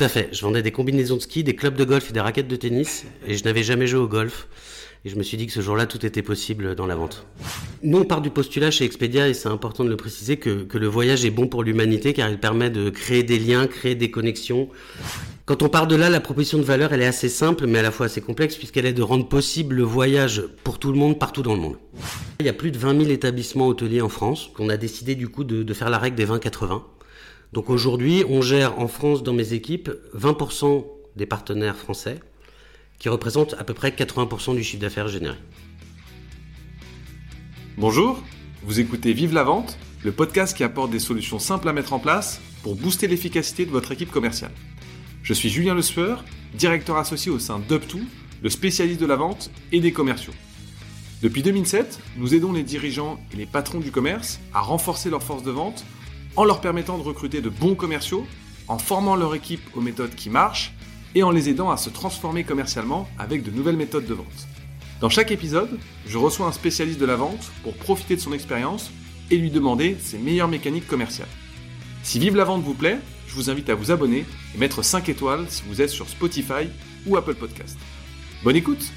à fait. Je vendais des combinaisons de ski, des clubs de golf et des raquettes de tennis. Et je n'avais jamais joué au golf. Et je me suis dit que ce jour-là, tout était possible dans la vente. Nous, on part du postulat chez Expedia, et c'est important de le préciser, que, que le voyage est bon pour l'humanité car il permet de créer des liens, créer des connexions. Quand on part de là, la proposition de valeur, elle est assez simple, mais à la fois assez complexe, puisqu'elle est de rendre possible le voyage pour tout le monde, partout dans le monde. Il y a plus de 20 000 établissements hôteliers en France, qu'on a décidé du coup de faire la règle des 20-80. Donc aujourd'hui, on gère en France, dans mes équipes, 20% des partenaires français, qui représente à peu près 80% du chiffre d'affaires généré. Bonjour, vous écoutez Vive la vente, le podcast qui apporte des solutions simples à mettre en place pour booster l'efficacité de votre équipe commerciale. Je suis Julien Le Sueur, directeur associé au sein d'UpTo, le spécialiste de la vente et des commerciaux. Depuis 2007, nous aidons les dirigeants et les patrons du commerce à renforcer leur force de vente en leur permettant de recruter de bons commerciaux, en formant leur équipe aux méthodes qui marchent et en les aidant à se transformer commercialement avec de nouvelles méthodes de vente. Dans chaque épisode, je reçois un spécialiste de la vente pour profiter de son expérience et lui demander ses meilleures mécaniques commerciales. Si Vive la vente vous plaît, je vous invite à vous abonner et mettre 5 étoiles si vous êtes sur Spotify ou Apple Podcast. Bonne écoute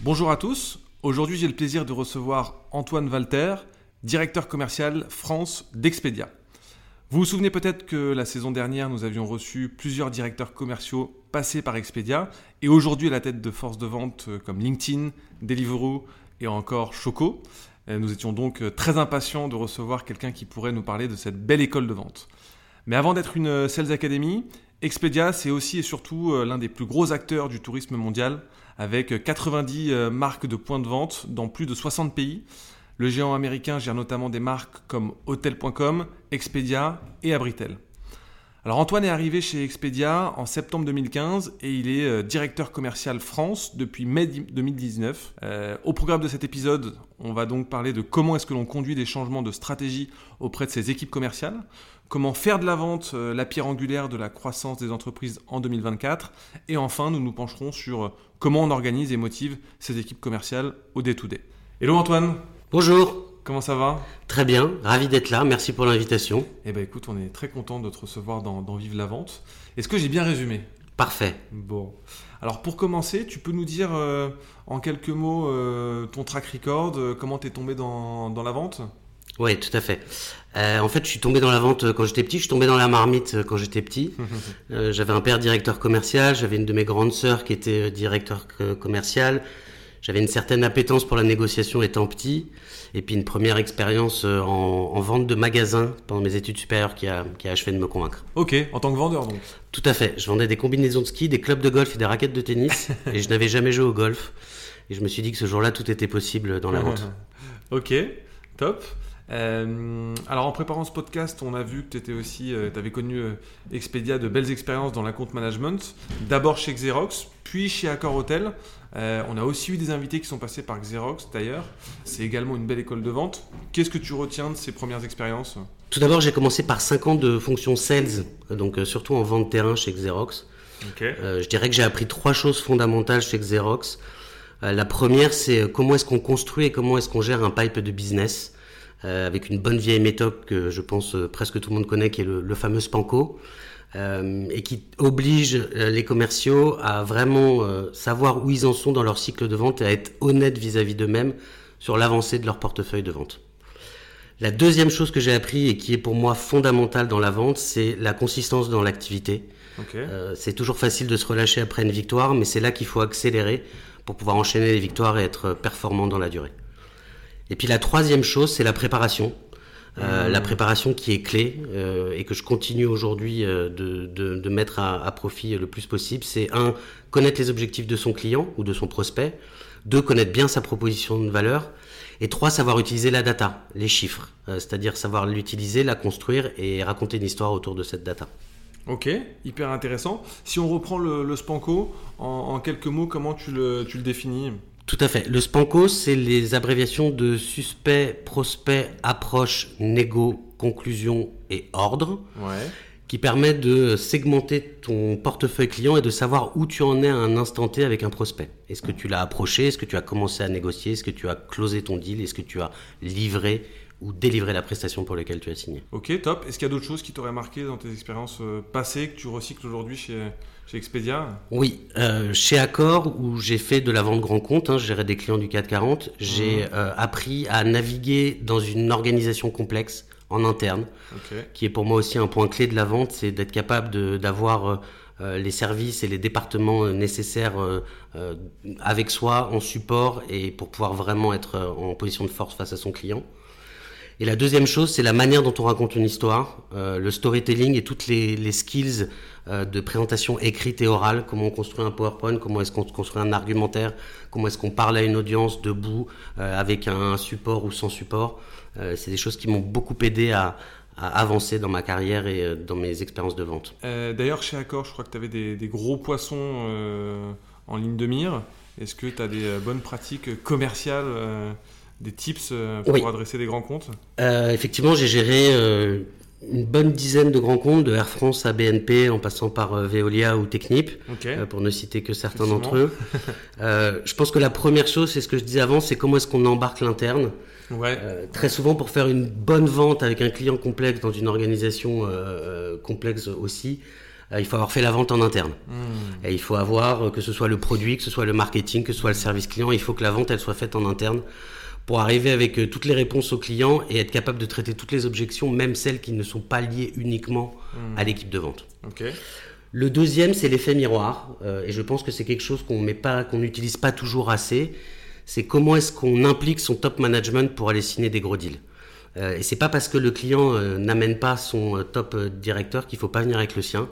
Bonjour à tous, aujourd'hui j'ai le plaisir de recevoir Antoine Walter, directeur commercial France d'Expedia. Vous vous souvenez peut-être que la saison dernière, nous avions reçu plusieurs directeurs commerciaux passés par Expedia et aujourd'hui à la tête de forces de vente euh, comme LinkedIn, Deliveroo et encore Choco. Euh, nous étions donc euh, très impatients de recevoir quelqu'un qui pourrait nous parler de cette belle école de vente. Mais avant d'être une Sales Academy, Expedia, c'est aussi et surtout l'un des plus gros acteurs du tourisme mondial, avec 90 marques de points de vente dans plus de 60 pays. Le géant américain gère notamment des marques comme Hotel.com, Expedia et Abritel. Alors Antoine est arrivé chez Expedia en septembre 2015 et il est euh, directeur commercial France depuis mai 2019. Euh, au programme de cet épisode, on va donc parler de comment est-ce que l'on conduit des changements de stratégie auprès de ses équipes commerciales, comment faire de la vente euh, la pierre angulaire de la croissance des entreprises en 2024 et enfin nous nous pencherons sur comment on organise et motive ses équipes commerciales au day-to-day. Hello Antoine Bonjour. Comment ça va? Très bien, ravi d'être là, merci pour l'invitation. Eh ben écoute, on est très content de te recevoir dans, Vive la Vente. Est-ce que j'ai bien résumé? Parfait. Bon. Alors pour commencer, tu peux nous dire euh, en quelques mots euh, ton track record, euh, comment tu es tombé dans, dans, la vente? Oui, tout à fait. en fait, je suis tombé dans la vente quand j'étais petit, je suis tombé dans la marmite quand j'étais petit. j'avais un père directeur commercial, j'avais une de mes grandes sœurs qui était directeur commercial. J'avais une certaine appétence pour la négociation étant petit, et puis une première expérience euh, en, vente de magasin pendant mes études supérieures qui a, qui a achevé de me convaincre. Ok, en tant que vendeur donc Tout à fait. Je vendais des combinaisons de ski, des clubs de golf et des raquettes de tennis, et je n'avais jamais joué au golf. Et je me suis dit que ce jour-là, tout était possible dans la vente. ok, top. Euh, alors en préparant ce podcast, on a vu que tu étais aussi, euh, tu avais connu euh, Expedia de belles expériences dans la compte management. D'abord chez Xerox, puis chez Accor Hotel. on a aussi eu des invités qui sont passés par Xerox d'ailleurs. C'est également une belle école de vente. Qu'est-ce que tu retiens de ces premières expériences? Tout d'abord, j'ai commencé par 5 ans de fonction sales, donc surtout en vente terrain chez Xerox. je dirais que j'ai appris trois choses fondamentales chez Xerox. la première, c'est comment est-ce qu'on construit et comment est-ce qu'on gère un pipe de business. Euh, avec une bonne vieille méthode que je pense euh, presque tout le monde connaît, qui est le, fameux Spanco, euh, et qui oblige les commerciaux à vraiment savoir où ils en sont dans leur cycle de vente et à être honnêtes vis-à-vis d'eux-mêmes sur l'avancée de leur portefeuille de vente. La deuxième chose que j'ai appris et qui est pour moi fondamentale dans la vente, c'est la consistance dans l'activité. c'est toujours facile de se relâcher après une victoire, mais c'est là qu'il faut accélérer pour pouvoir enchaîner les victoires et être performant dans la durée. Et puis la troisième chose, c'est la préparation. Euh, mmh. La préparation qui est clé euh, et que je continue aujourd'hui euh, de, de, de, mettre à, à, profit le plus possible, c'est un, connaître les objectifs de son client ou de son prospect, deux, connaître bien sa proposition de valeur, et trois, savoir utiliser la data, les chiffres, c'est-à-dire savoir l'utiliser, la construire et raconter une histoire autour de cette data. Ok, hyper intéressant. Si on reprend le, le Spanco, en, en, quelques mots, comment tu le, tu le définis? Tout à fait. Le SPANCO, c'est les abréviations de suspect, prospect, approche, négo, conclusion et ordre. Qui permet de segmenter ton portefeuille client et de savoir où tu en es à un instant T avec un prospect. Est-ce que tu l'as approché? Est-ce que tu as commencé à négocier? Est-ce que tu as closé ton deal? Est-ce que tu as livré ou délivrer la prestation pour laquelle tu as signé? Ok, top. Est-ce qu'il y a d'autres choses qui t'auraient marqué dans tes expériences euh, passées que tu recycles aujourd'hui chez, chez Expedia? Oui, euh, chez Accor, où j'ai fait de la vente grand compte, hein, je gérais des clients du 440, j'ai mmh. euh, appris à naviguer dans une organisation complexe en interne, qui est pour moi aussi un point clé de la vente, c'est d'être capable d'avoir les services et les départements nécessaires avec soi en support et pour pouvoir vraiment être en position de force face à son client. Et la deuxième chose, c'est la manière dont on raconte une histoire, euh, le storytelling et toutes les, skills euh, de présentation écrite et orale, comment on construit un PowerPoint, comment est-ce qu'on construit un argumentaire, comment est-ce qu'on parle à une audience debout, euh, avec un support ou sans support. C'est des choses qui m'ont beaucoup aidé à, avancer dans ma carrière et dans mes expériences de vente. D'ailleurs, chez Accor, je crois que tu avais des, des, gros poissons en ligne de mire. Est-ce que tu as des bonnes pratiques commerciales des tips euh, pour adresser des grands comptes? Euh, Effectivement, j'ai géré euh, une bonne dizaine de grands comptes, de Air France à BNP, en passant par Veolia ou Technip, pour ne citer que certains d'entre eux. je pense que la première chose, c'est ce que je disais avant, c'est comment est-ce qu'on embarque l'interne. Très souvent, pour faire une bonne vente avec un client complexe dans une organisation complexe aussi, il faut avoir fait la vente en interne. Hmm. Et il faut avoir, que ce soit le produit, que ce soit le marketing, que ce soit le service client, il faut que la vente, elle soit faite en interne pour arriver avec euh, toutes les réponses aux clients et être capable de traiter toutes les objections, même celles qui ne sont pas liées uniquement hmm. à l'équipe de vente. Le deuxième, c'est l'effet miroir, euh, et je pense que c'est quelque chose qu'on n'utilise pas toujours assez. C'est comment est-ce qu'on implique son top management pour aller signer des gros deals. Euh, et c'est pas parce que le client euh, n'amène pas son top directeur qu'il faut pas venir avec le sien.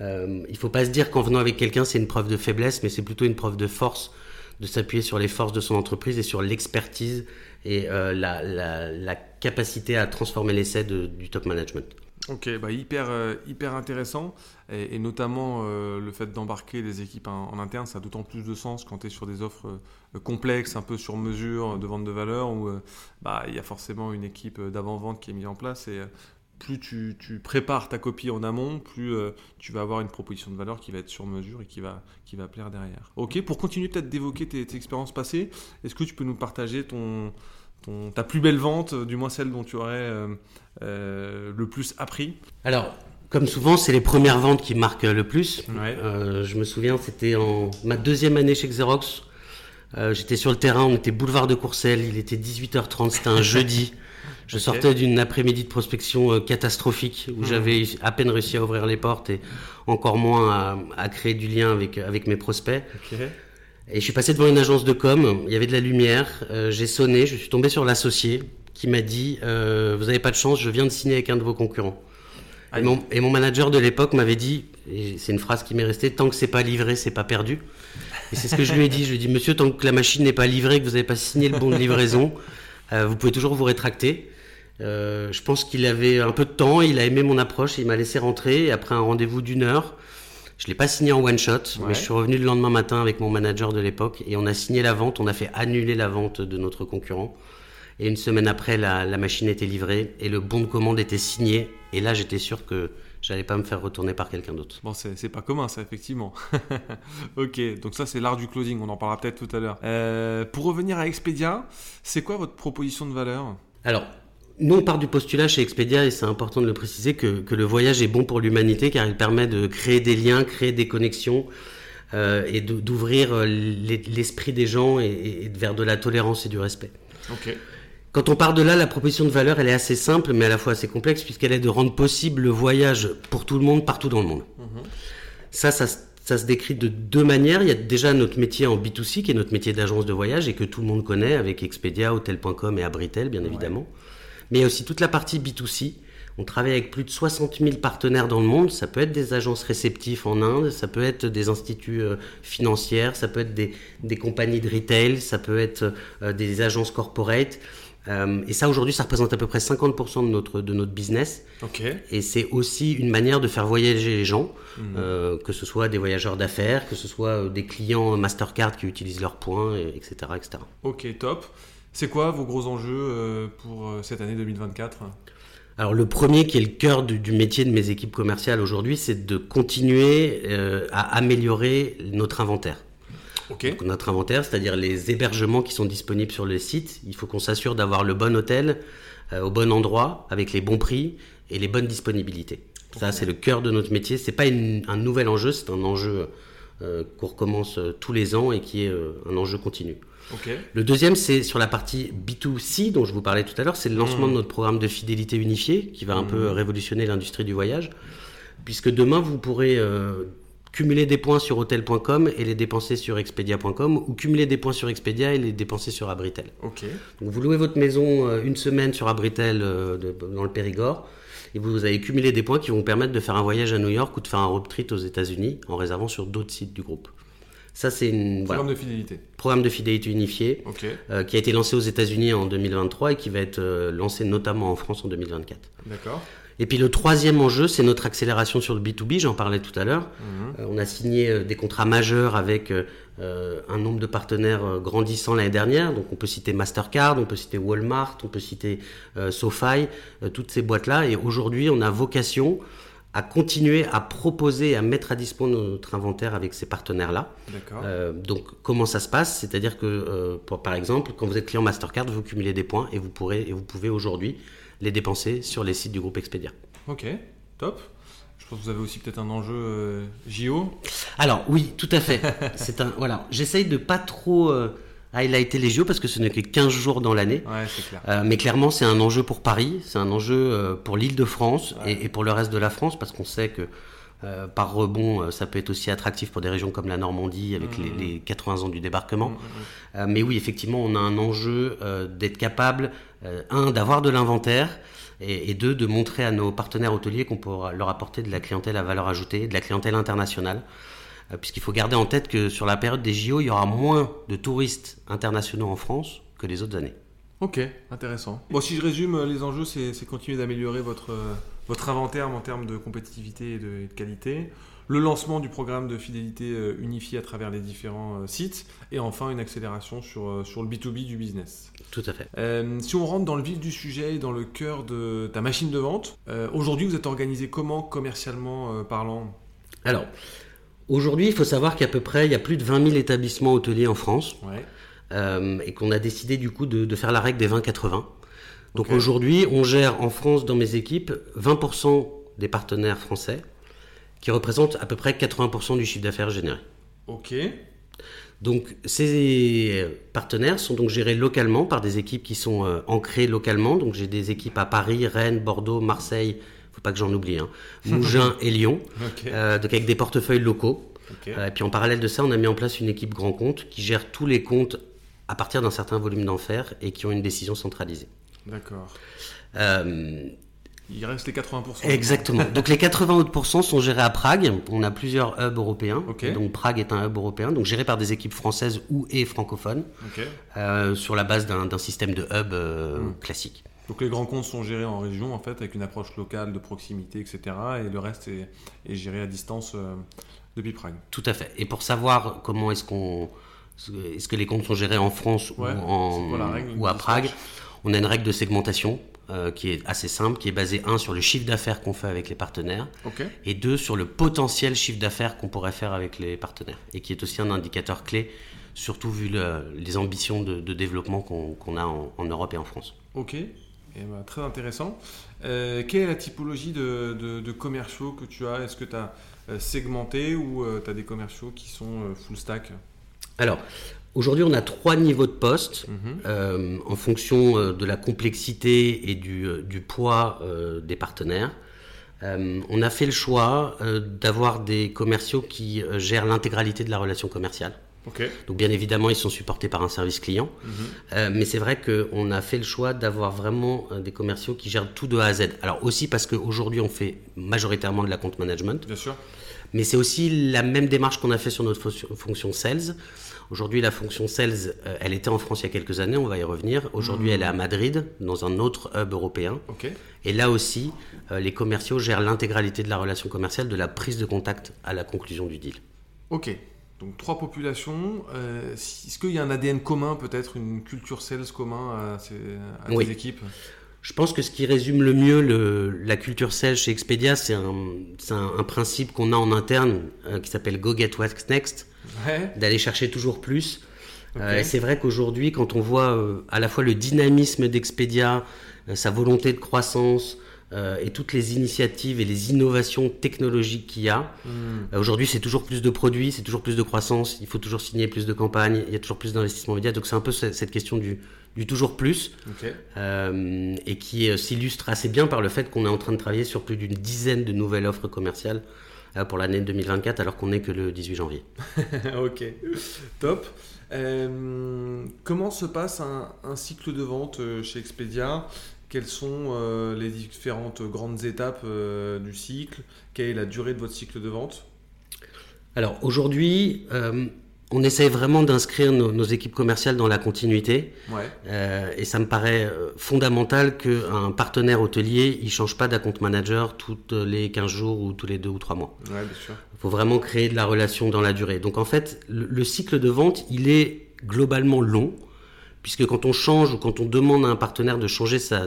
il faut pas se dire qu'en venant avec quelqu'un c'est une preuve de faiblesse, mais c'est plutôt une preuve de force de s'appuyer sur les forces de son entreprise et sur l'expertise et euh, la, capacité à transformer l'essai du top management. Ok, bah hyper, euh, hyper intéressant. Et, notamment euh, le fait d'embarquer des équipes en, interne, ça a d'autant plus de sens quand tu es sur des offres complexes, un peu sur mesure, de vente de valeur, où bah, il y a forcément une équipe d'avant-vente qui est mise en place. Et plus tu, prépares ta copie en amont, plus euh, tu vas avoir une proposition de valeur qui va être sur mesure et qui va, qui va plaire derrière. Ok, pour continuer peut-être d'évoquer tes, expériences passées, est-ce que tu peux nous partager ton, ta plus belle vente, du moins celle dont tu aurais euh, euh, le plus appris Alors, comme souvent, c'est les premières ventes qui marquent le plus. je me souviens, c'était en ma deuxième année chez Xerox. J'étais sur le terrain, on était boulevard de Courcelles, il était 18h30, c'était un jeudi. Je sortais d'une après-midi de prospection euh, catastrophique où hmm. j'avais à peine réussi à ouvrir les portes et encore moins à, créer du lien avec, avec mes prospects. Et je suis passé devant une agence de com, il y avait de la lumière, euh, j'ai sonné, je suis tombé sur l'associé qui m'a dit euh, Vous n'avez pas de chance, je viens de signer avec un de vos concurrents. Et mon, et mon, manager de l'époque m'avait dit, et c'est une phrase qui m'est restée Tant que c'est pas livré, c'est pas perdu. Et c'est ce que je lui ai dit. Je lui ai dit Monsieur, tant que la machine n'est pas livrée, que vous n'avez pas signé le bon de livraison, vous pouvez toujours vous rétracter. Euh, je pense qu'il avait un peu de temps, il a aimé mon approche, il m'a laissé rentrer. après un rendez-vous d'une heure, je l'ai pas signé en one shot, mais je suis revenu le lendemain matin avec mon manager de l'époque et on a signé la vente. On a fait annuler la vente de notre concurrent. Et une semaine après, la, machine était livrée et le bon de commande était signé. Et là, j'étais sûr que j'allais pas me faire retourner par quelqu'un d'autre. Bon, c'est pas commun, ça, effectivement. ok, donc ça, c'est l'art du closing. On en parlera peut-être tout à l'heure. Euh, pour revenir à Expedia, c'est quoi votre proposition de valeur? Alors, nous, on part du postulat chez Expedia, et c'est important de le préciser, que, le voyage est bon pour l'humanité car il permet de créer des liens, créer des connexions euh, et d'ouvrir euh, l'esprit des gens et, vers de la tolérance et du respect. Quand on part de là, la proposition de valeur, elle est assez simple, mais à la fois assez complexe, puisqu'elle est de rendre possible le voyage pour tout le monde, partout dans le monde. Mhm. Ça, ça, se décrit de deux manières. Il y a déjà notre métier en B2C, qui est notre métier d'agence de voyage, et que tout le monde connaît, avec Expedia, Hotel.com et Abritel, bien évidemment mais il y a aussi toute la partie B2C. On travaille avec plus de 60 000 partenaires dans le monde. Ça peut être des agences réceptives en Inde, ça peut être des instituts euh, financiers, ça peut être des, des, compagnies de retail, ça peut être euh, des agences corporate. Euh, et ça, aujourd'hui, ça représente à peu près 50% de notre, de notre business. Okay. Et c'est aussi une manière de faire voyager les gens, mmh. que ce soit des voyageurs d'affaires, que ce soit des clients Mastercard qui utilisent leurs points, etc., etc. Ok, top. C'est quoi vos gros enjeux euh, pour euh, cette année 2024 alors le premier qui est le cœur du, métier de mes équipes commerciales aujourd'hui, c'est de continuer euh, à améliorer notre inventaire. notre inventaire, c'est-à-dire les hébergements qui sont disponibles sur le site. Il faut qu'on s'assure d'avoir le bon hôtel, au bon endroit, avec les bons prix et les bonnes disponibilités. Ça, c'est le cœur de notre métier. C'est pas un nouvel enjeu, c'est un enjeu qu'on recommence tous les ans et qui est un enjeu continu. Le deuxième, c'est sur la partie B2C dont je vous parlais tout à l'heure, c'est le lancement de mmh. notre programme de fidélité unifié qui va un peu mmh. révolutionner l'industrie du voyage, puisque demain vous pourrez euh, cumuler des points sur hotel.com et les dépenser sur expedia.com ou cumuler des points sur Expedia et les dépenser sur Abritel. Donc vous louez votre maison euh, une semaine sur Abritel euh, dans le Périgord et vous avez cumulé des points qui vont vous permettre de faire un voyage à New York ou de faire un road trip aux États-Unis en réservant sur d'autres sites du groupe. Ça, c'est une programme de fidélité. Programme de fidélité unifié euh, qui a été lancé aux États-Unis en 2023 et qui va être euh, lancé notamment en France en 2024. D'accord. Et puis le troisième enjeu, c'est notre accélération sur le B2B, j'en parlais tout à l'heure. Mhm. Euh, on a signé des contrats majeurs avec un nombre de partenaires grandissant l'année dernière. Donc on peut citer Mastercard, on peut citer Walmart, on peut citer SoFi, toutes ces boîtes-là. Et aujourd'hui, on a vocation à continuer à proposer, à mettre à disposition notre inventaire avec ces partenaires-là. Euh, donc, comment ça se passe? C'est-à-dire que, euh, par exemple, quand vous êtes client Mastercard, vous cumulez des points et vous, pourrez, et vous pouvez aujourd'hui les dépenser sur les sites du groupe Expedia. Ok, top. Je pense que vous avez aussi peut-être un enjeu euh, JO. Alors oui, tout à fait. C'est un voilà. J'essaye de pas trop highlighter les JO parce que ce n'est que 15 jours dans l'année. Euh, mais clairement, c'est un enjeu pour Paris, c'est un enjeu euh, pour l'île de France et, pour le reste de la France parce qu'on sait que euh, par rebond, ça peut être aussi attractif pour des régions comme la Normandie avec les, 80 mmh. ans du débarquement. Mmh, mmh, mais oui, effectivement, on a un enjeu d'être capable, un, d'avoir de l'inventaire et, deux, de montrer à nos partenaires hôteliers qu'on pourra leur apporter de la clientèle à valeur ajoutée, de la clientèle internationale. Euh, puisqu'il faut garder en tête que sur la période des JO, il y aura moins de touristes internationaux en France que les autres années. Ok, intéressant. Bon, si je résume, euh, les enjeux, c'est continuer d'améliorer votre, euh, votre inventaire en termes de compétitivité et de, qualité, le lancement du programme de fidélité unifié à travers les différents sites, et enfin une accélération sur, sur le B2B du business. Tout à fait. si on rentre dans le vif du sujet, dans le cœur de ta machine de vente, aujourd'hui vous êtes organisé comment commercialement parlant? Alors, Aujourd'hui, il faut savoir qu'à peu près, il y a plus de 20 000 établissements hôteliers en France. Euh, et qu'on a décidé du coup de, faire la règle des 20-80. Donc aujourd'hui, on gère en France, dans mes équipes, 20% des partenaires français, qui représentent à peu près 80% du chiffre d'affaires généré. Ok. Donc ces partenaires sont donc gérés localement par des équipes qui sont euh, ancrées localement. Donc j'ai des équipes à Paris, Rennes, Bordeaux, Marseille, pas que j'en oublie, hein. Mougins et Lyon, euh, donc avec des portefeuilles locaux. Euh, et puis en parallèle de ça, on a mis en place une équipe grand compte qui gère tous les comptes à partir d'un certain volume d'enfer et qui ont une décision centralisée. D'accord. Euh, il reste les 80%. Exactement. donc les 80 autres sont gérés à Prague. On a plusieurs hubs européens. Donc Prague est un hub européen, donc géré par des équipes françaises ou et francophones, sur la base d'un système de hub hmm. classique. Donc les grands comptes sont gérés en région, en fait, avec une approche locale, de proximité, etc. Et le reste est, géré à distance euh, depuis Prague. Tout à fait. Et pour savoir comment est-ce qu'on... Est-ce que les comptes sont gérés en France ou, en, ou à Prague On a une règle de segmentation euh, qui est assez simple, qui est basée, un, sur le chiffre d'affaires qu'on fait avec les partenaires, et deux, sur le potentiel chiffre d'affaires qu'on pourrait faire avec les partenaires, et qui est aussi un indicateur clé, surtout vu les ambitions de, développement qu'on a en, en Europe et en France. Ok, eh ben, très intéressant. Euh, quelle est la typologie de, commerciaux que tu as? Est-ce que tu as euh, segmenté ou euh, tu as des commerciaux qui sont full stack? Alors, aujourd'hui, on a trois niveaux de poste mhm. en fonction de la complexité et du, du poids des partenaires. on a fait le choix d'avoir des commerciaux qui gèrent l'intégralité de la relation commerciale. Donc bien évidemment, ils sont supportés par un service client. Mhm. Euh, mais c'est vrai qu'on a fait le choix d'avoir vraiment euh, des commerciaux qui gèrent tout de A à Z. Alors aussi parce qu'aujourd'hui, on fait majoritairement de la compte management. Bien sûr. Mais c'est aussi la même démarche qu'on a fait sur notre fonction sales. Aujourd'hui, la fonction sales, euh, elle était en France il y a quelques années, on va y revenir. Aujourd'hui, mhm. elle est à Madrid, dans un autre hub européen. Et là aussi, les commerciaux gèrent l'intégralité de la relation commerciale, de la prise de contact à la conclusion du deal. Ok, donc trois populations. Euh, est-ce qu'il y a un ADN commun, peut-être une culture sales commun à ces, à équipes? Je pense que ce qui résume le mieux le, la culture sales chez Expedia, c'est un, un, principe qu'on a en interne euh, qui s'appelle Go Get What's Next, d'aller chercher toujours plus. Euh, et c'est vrai qu'aujourd'hui, quand on voit à la fois le dynamisme d'Expedia sa volonté de croissance, euh, et toutes les initiatives et les innovations technologiques qu'il y a. Hmm. Euh, aujourd'hui, c'est toujours plus de produits, c'est toujours plus de croissance, il faut toujours signer plus de campagnes, il y a toujours plus d'investissements médias. Donc c'est un peu cette question du, du toujours plus euh, et qui s'illustre assez bien par le fait qu'on est en train de travailler sur plus d'une dizaine de nouvelles offres commerciales pour l'année 2024 alors qu'on n'est que le 18 janvier. ok, top. comment se passe un, un, cycle de vente chez Expedia? Quelles sont euh, les différentes grandes étapes euh, du cycle? Quelle est la durée de votre cycle de vente? Alors aujourd'hui, euh, on essaye vraiment d'inscrire nos, équipes commerciales dans la continuité. et ça me paraît fondamental qu'un partenaire hôtelier, il change pas d'account manager toutes les 15 jours ou tous les 2 ou 3 mois. Il faut vraiment créer de la relation dans la durée. Donc en fait, le cycle de vente, il est globalement long puisque quand on change ou quand on demande à un partenaire de changer sa,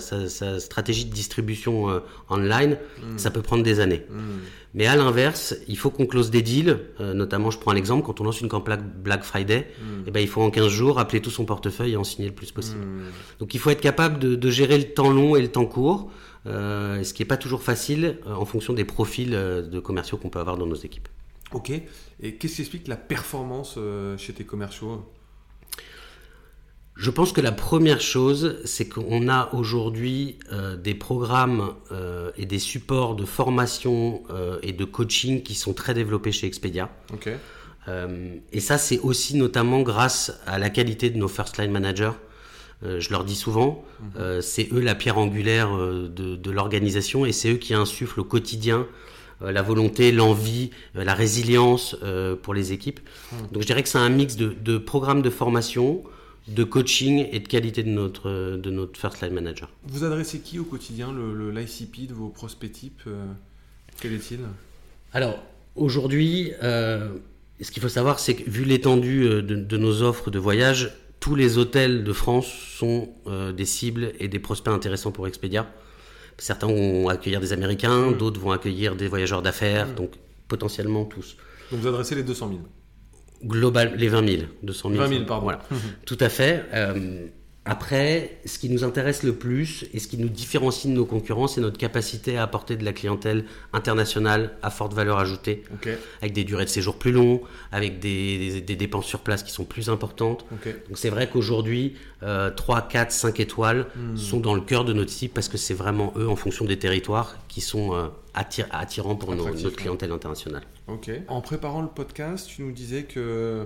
stratégie de distribution euh, online, hmm. ça peut prendre des années. Hmm. Mais à l'inverse, il faut qu'on close des deals, euh, notamment je prends un exemple, quand on lance une campagne Black Friday, hmm. eh ben, il faut en 15 jours appeler tout son portefeuille et en signer le plus possible. Donc il faut être capable de, gérer le temps long et le temps court, euh, ce qui n'est pas toujours facile en fonction des profils de commerciaux qu'on peut avoir dans nos équipes. Ok, et qu'est-ce qui explique la performance chez tes commerciaux? Je pense que la première chose, c'est qu'on a aujourd'hui euh, des programmes euh, et des supports de formation euh, et de coaching qui sont très développés chez Expedia. et ça, c'est aussi notamment grâce à la qualité de nos first line managers. je leur dis souvent, mhm. c'est eux la pierre angulaire de, l'organisation et c'est eux qui insufflent au quotidien la volonté, l'envie, la résilience pour les équipes. Mhm. Donc je dirais que c'est un mix de, de programmes de formation, de coaching et de qualité de notre, de notre first line manager. Vous adressez qui au quotidien, le, l'ICP de vos prospects types euh, Quel est-il? Alors, aujourd'hui, euh, ce qu'il faut savoir, c'est que vu l'étendue euh, de, nos offres de voyage, tous les hôtels de France sont des cibles et des prospects intéressants pour Expedia. Certains vont accueillir des Américains, mmh. d'autres vont accueillir des voyageurs d'affaires, mmh. donc potentiellement tous. Donc vous adressez les 200 000 Global, les 20 000, 200 000. 20 000, pardon. Voilà, tout à fait. Euh, après, ce qui nous intéresse le plus et ce qui nous différencie de nos concurrents, c'est notre capacité à apporter de la clientèle internationale à forte valeur ajoutée, avec des durées de séjour plus longues, avec des, dépenses sur place qui sont plus importantes. Donc c'est vrai qu'aujourd'hui, 3, 4, 5 étoiles hmm. sont dans le cœur de notre site parce que c'est vraiment eux, en fonction des territoires, qui sont euh, attirants pour notre clientèle internationale. Ok. En préparant le podcast, tu nous disais que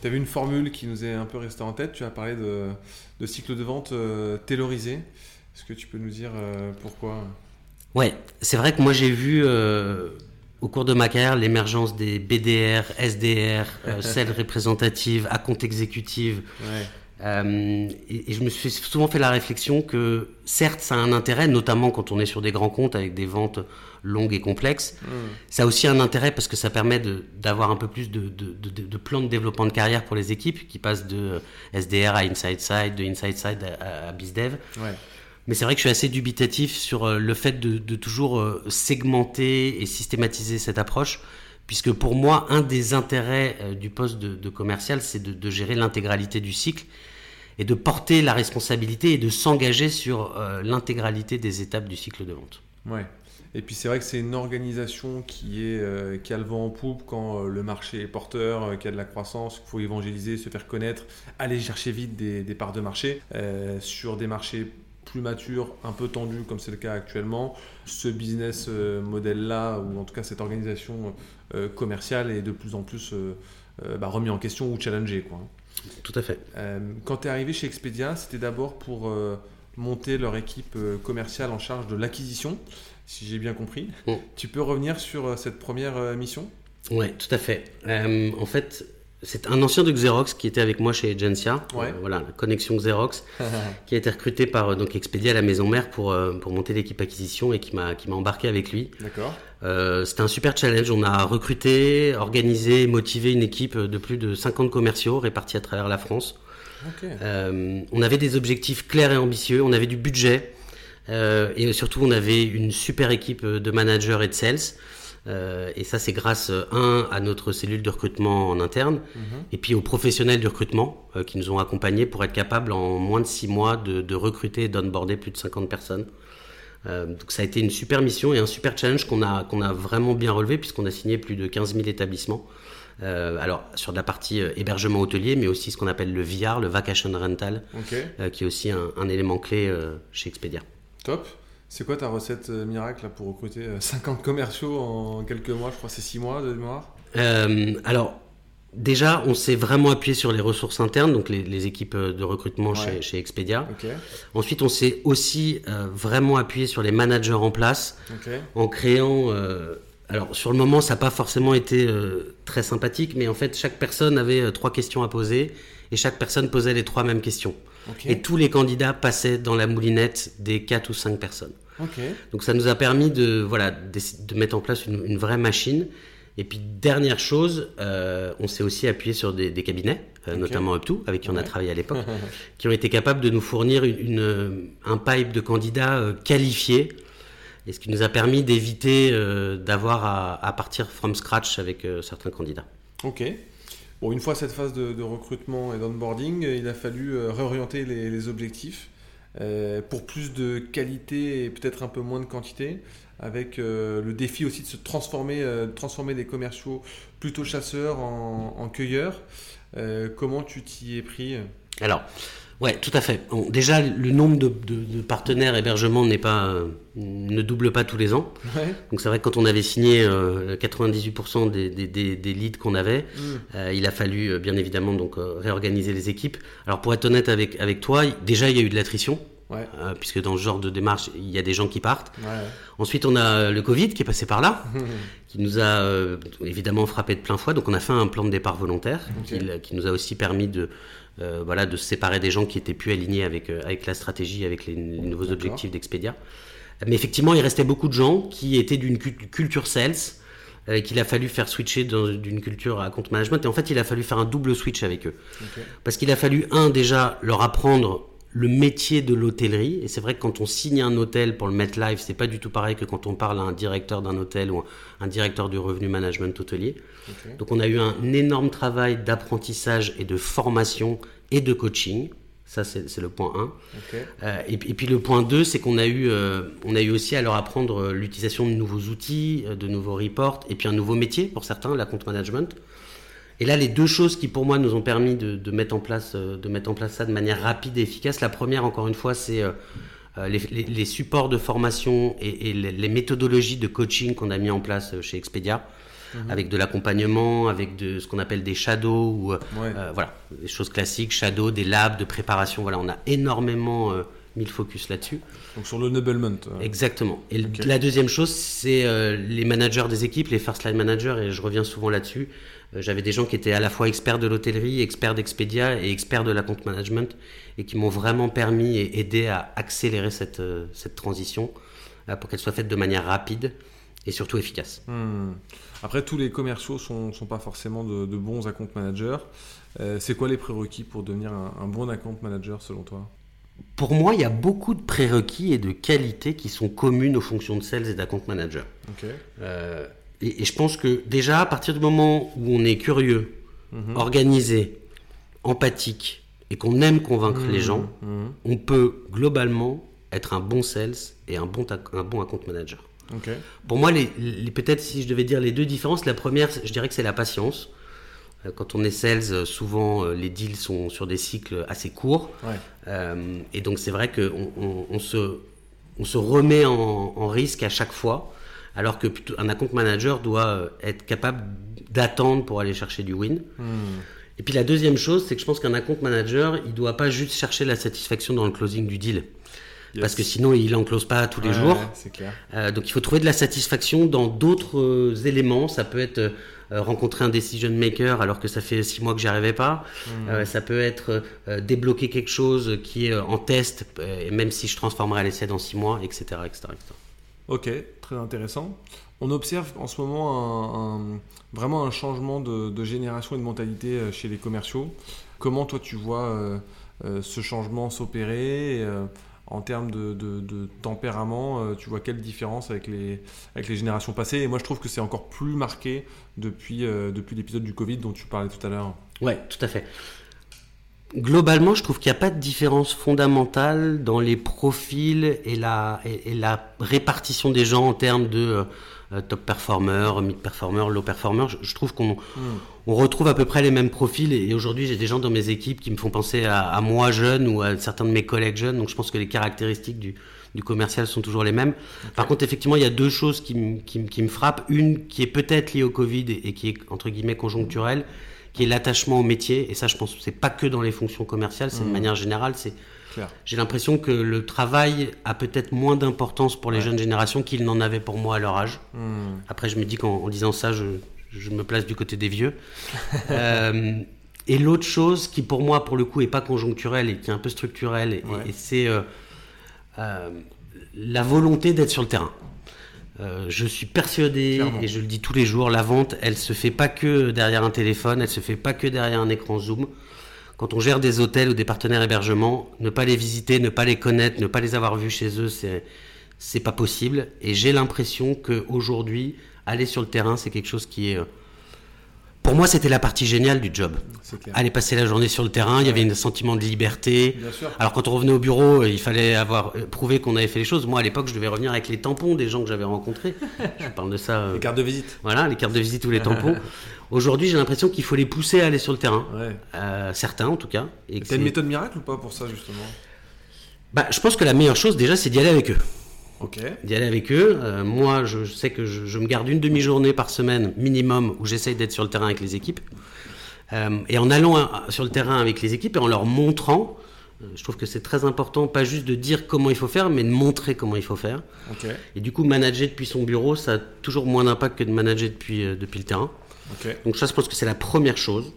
tu avais une formule qui nous est un peu restée en tête. Tu as parlé de, de cycle de vente euh, taylorisé. Est-ce que tu peux nous dire euh, pourquoi? Ouais, c'est vrai que moi j'ai vu euh, au cours de ma carrière l'émergence des BDR, SDR, celles représentatives, à compte exécutive. Ouais. Euh, et, je me suis souvent fait la réflexion que certes ça a un intérêt, notamment quand on est sur des grands comptes avec des ventes longues et complexes. Mm. Ça a aussi un intérêt parce que ça permet d'avoir un peu plus de, de, de, de, plans de développement de carrière pour les équipes qui passent de SDR à Inside Side, de Inside Side à, à BizDev. Ouais. Mais c'est vrai que je suis assez dubitatif sur euh, le fait de, toujours euh, segmenter et systématiser cette approche puisque pour moi, un des intérêts euh, du poste de, commercial, c'est de, gérer l'intégralité du cycle et de porter la responsabilité et de s'engager sur euh, l'intégralité des étapes du cycle de vente. Ouais. Et puis c'est vrai que c'est une organisation qui, est, euh, qui a le vent en poupe quand le marché est porteur, qui a de la croissance, qu'il faut évangéliser, se faire connaître, aller chercher vite des parts de marché sur des marchés plus matures, un peu tendus comme c'est le cas actuellement. Ce business model-là, ou en tout cas cette organisation euh, commercial est de plus en plus euh, euh, bah, remis en question ou challengé. Quoi. Tout à fait. quand tu es arrivé chez Expedia, c'était d'abord pour monter leur équipe commerciale en charge de l'acquisition, si j'ai bien compris. Mm. Tu peux revenir sur cette première mission? Oui, tout à fait. en fait, c'est un ancien de Xerox qui était avec moi chez Agencia, voilà, la connexion Xerox, qui a été recruté par donc Expedia à la maison mère pour, pour monter l'équipe acquisition et qui m'a embarqué avec lui. D'accord. Euh, c'était un super challenge. On a recruté, organisé, motivé une équipe de plus de 50 commerciaux répartis à travers la France. Euh, on avait des objectifs clairs et ambitieux, on avait du budget euh, et surtout on avait une super équipe de managers et de sales. Et ça, c'est grâce, un, à notre cellule de recrutement en interne, mhm. et puis aux professionnels du recrutement qui nous ont accompagnés pour être capables, en moins de six mois, de, de recruter et d'onboarder plus de 50 personnes. donc ça a été une super mission et un super challenge qu'on a, qu'on a vraiment bien relevé, puisqu'on a signé plus de 15 000 établissements. Euh, alors sur de la partie euh, hébergement hôtelier, mais aussi ce qu'on appelle le VR, le Vacation Rental, euh, qui est aussi un, élément clé chez Expedia. Top. C'est quoi ta recette miracle pour recruter 50 commerciaux en quelques mois? Je crois c'est 6 mois de mémoire. alors déjà, on s'est vraiment appuyé sur les ressources internes, donc les, équipes de recrutement chez, Expedia. Ensuite, on s'est aussi vraiment appuyé sur les managers en place en créant alors sur le moment, ça n'a pas forcément été euh, très sympathique, mais en fait, chaque personne avait euh, trois questions à poser et chaque personne posait les trois mêmes questions. Et tous les candidats passaient dans la moulinette des quatre ou cinq personnes. Donc ça nous a permis de, voilà, de, mettre en place une, vraie machine. Et puis dernière chose, euh, on s'est aussi appuyé sur des, cabinets, notamment Up2, avec qui on a travaillé à l'époque, qui ont été capables de nous fournir une, un pipe de candidats qualifiés et ce qui nous a permis d'éviter euh, d'avoir à, partir from scratch avec euh, certains candidats. Ok. Bon, une fois cette phase de, recrutement et d'onboarding, il a fallu euh, réorienter les, objectifs pour plus de qualité et peut-être un peu moins de quantité, avec le défi aussi de se transformer, transformer des commerciaux plutôt chasseurs en, en cueilleurs. comment tu t'y es pris? Alors, Ouais, tout à fait. déjà, le nombre de, partenaires hébergement n'est pas, euh, ne double pas tous les ans. Donc c'est vrai que quand on avait signé 98% euh, des, leads qu'on avait, mm. euh, il a fallu bien évidemment donc réorganiser les équipes. Alors pour être honnête avec avec toi, déjà il y a eu de l'attrition. puisque dans ce genre de démarche, il y a des gens qui partent. Ensuite, on a le Covid qui est passé par là, qui nous a évidemment frappé de plein fouet. Donc, on a fait un plan de départ volontaire qui nous a aussi permis de, euh, voilà, de se séparer des gens qui étaient plus alignés avec, euh, avec la stratégie, avec les, nouveaux objectifs d'Expedia. Mais effectivement, il restait beaucoup de gens qui étaient d'une culture sales, euh, qu'il a fallu faire switcher d'une culture à compte management. Et en fait, il a fallu faire un double switch avec eux. Parce qu'il a fallu, un, déjà, leur apprendre le métier de l'hôtellerie. Et c'est vrai que quand on signe un hôtel pour le mettre live, c'est pas du tout pareil que quand on parle à un directeur d'un hôtel ou un directeur du revenu management hôtelier. Donc on a eu un énorme travail d'apprentissage et de formation et de coaching. Ça, c'est le point 1. Euh, et, puis le point 2, c'est qu'on a, eu, euh, on a eu aussi à leur apprendre euh, l'utilisation de nouveaux outils, de nouveaux reports, et puis un nouveau métier pour certains, la compte management. Et là, les deux choses qui pour moi nous ont permis de, mettre, en place, euh, de mettre en place ça de manière rapide et efficace, la première, encore une fois, c'est euh, euh, les, supports de formation et, les, méthodologies de coaching qu'on a mis en place chez Expedia. Mhm. avec de l'accompagnement, avec de ce qu'on appelle des shadows, ou, voilà, des choses classiques, shadows, des labs de préparation. Voilà, on a énormément mis le focus là-dessus. Donc sur le enablement. Exactement. Et la deuxième chose, c'est les managers des équipes, les first line managers, et je reviens souvent là-dessus. Euh, j'avais des gens qui étaient à la fois experts de l'hôtellerie, experts d'Expedia et experts de la compte management et qui m'ont vraiment permis et aidé à accélérer cette, euh, cette transition euh, pour qu'elle soit faite de manière rapide et surtout efficace. Hmm. Après, tous les commerciaux ne sont, sont, pas forcément de, bons account managers. c'est quoi les prérequis pour devenir un, bon account manager selon toi? Pour moi, il y a beaucoup de prérequis et de qualités qui sont communes aux fonctions de sales et d'account manager. Okay. Et, je pense que déjà, à partir du moment où on est curieux, mhm. organisé, empathique et qu'on aime convaincre les mhm. gens, mhm. on peut globalement être un bon sales et un bon, un bon account manager. Pour moi, les, peut-être si je devais dire les deux différences, la première, je dirais que c'est la patience. Euh, quand on est sales, souvent euh, les deals sont sur des cycles assez courts. Euh, et donc c'est vrai qu'on on, se, on se remet en, en risque à chaque fois alors que un account manager doit euh, être capable d'attendre pour aller chercher du win. Hmm. Et puis la deuxième chose, c'est que je pense qu'un account manager, il doit pas juste chercher la satisfaction dans le closing du deal. Parce que sinon, il n'en close pas tous les jours. Clair. Euh, donc il faut trouver de la satisfaction dans d'autres euh, éléments. Ça peut être rencontrer un decision maker alors que ça fait six mois que j'y arrivais pas. Hmm. ça peut être débloquer quelque chose qui est en test, même si je transformerai l'essai dans six mois, etc., etc., etc. Ok, très intéressant. On observe en ce moment un, vraiment un changement de, génération et de mentalité euh, chez les commerciaux. Comment toi tu vois euh, euh, ce changement s'opérer en termes de, tempérament, tu vois quelle différence avec les, avec les générations passées Et moi, je trouve que c'est encore plus marqué depuis, depuis l'épisode du Covid dont tu parlais tout à l'heure. Ouais, tout à fait. Globalement, je trouve qu'il n'y a pas de différence fondamentale dans les profils et la, et, la répartition des gens en termes de euh, top performer, mid performer, low performer. Je, trouve qu'on hmm. On retrouve à peu près les mêmes profils et, aujourd'hui j'ai des gens dans mes équipes qui me font penser à, moi jeune ou à certains de mes collègues jeunes. Donc je pense que les caractéristiques du, du commercial sont toujours les mêmes. Par contre, effectivement, il y a deux choses qui, qui, qui me frappent. Une qui est peut-être liée au Covid et, et qui est entre guillemets conjoncturelle qui est l'attachement au métier. Et ça, je pense que c'est pas que dans les fonctions commerciales, c'est de mmh. manière générale. C'est j'ai l'impression que le travail a peut-être moins d'importance pour les jeunes générations qu'il n'en avait pour moi à leur âge. Mmh. Après, je me dis qu'en disant ça, je, je, me place du côté des vieux. euh, et l'autre chose qui, pour moi, pour le coup, est pas conjoncturelle et qui est un peu structurelle, et, c'est euh, euh, la volonté d'être sur le terrain. Je suis persuadé, et je le dis tous les jours, la vente, elle se fait pas que derrière un téléphone, elle se fait pas que derrière un écran Zoom. Quand on gère des hôtels ou des partenaires hébergement, ne pas les visiter, ne pas les connaître, ne pas les avoir vus chez eux, c'est c'est pas possible. Et j'ai l'impression qu'aujourd'hui, aller sur le terrain, c'est quelque chose qui est euh, pour moi, c'était la partie géniale du job. Aller passer la journée sur le terrain, il y avait un sentiment de liberté. Alors quand on revenait au bureau, il fallait avoir euh, prouvé qu'on avait fait les choses. Moi, à l'époque, je devais revenir avec les tampons des gens que j'avais rencontrés. Je parle de ça. Euh, les cartes de visite. Voilà, les cartes de visite ou les tampons. Aujourd'hui, j'ai l'impression qu'il faut les pousser à aller sur le terrain. Euh, certains, en tout cas. T'as une méthode miracle ou pas pour ça, justement? Bah, Je pense que la meilleure chose, déjà, c'est d'y aller avec eux d'y aller avec eux. Euh, moi, je, sais que je, me garde une demi-journée par semaine minimum où j'essaye d'être sur le terrain avec les équipes. Euh, et en allant euh, sur le terrain avec les équipes et en leur montrant, je trouve que c'est très important, pas juste de dire comment il faut faire, mais de montrer comment il faut faire. Et du coup, manager depuis son bureau, ça a toujours moins d'impact que de manager depuis, depuis le terrain. Donc ça, je pense que c'est la première chose,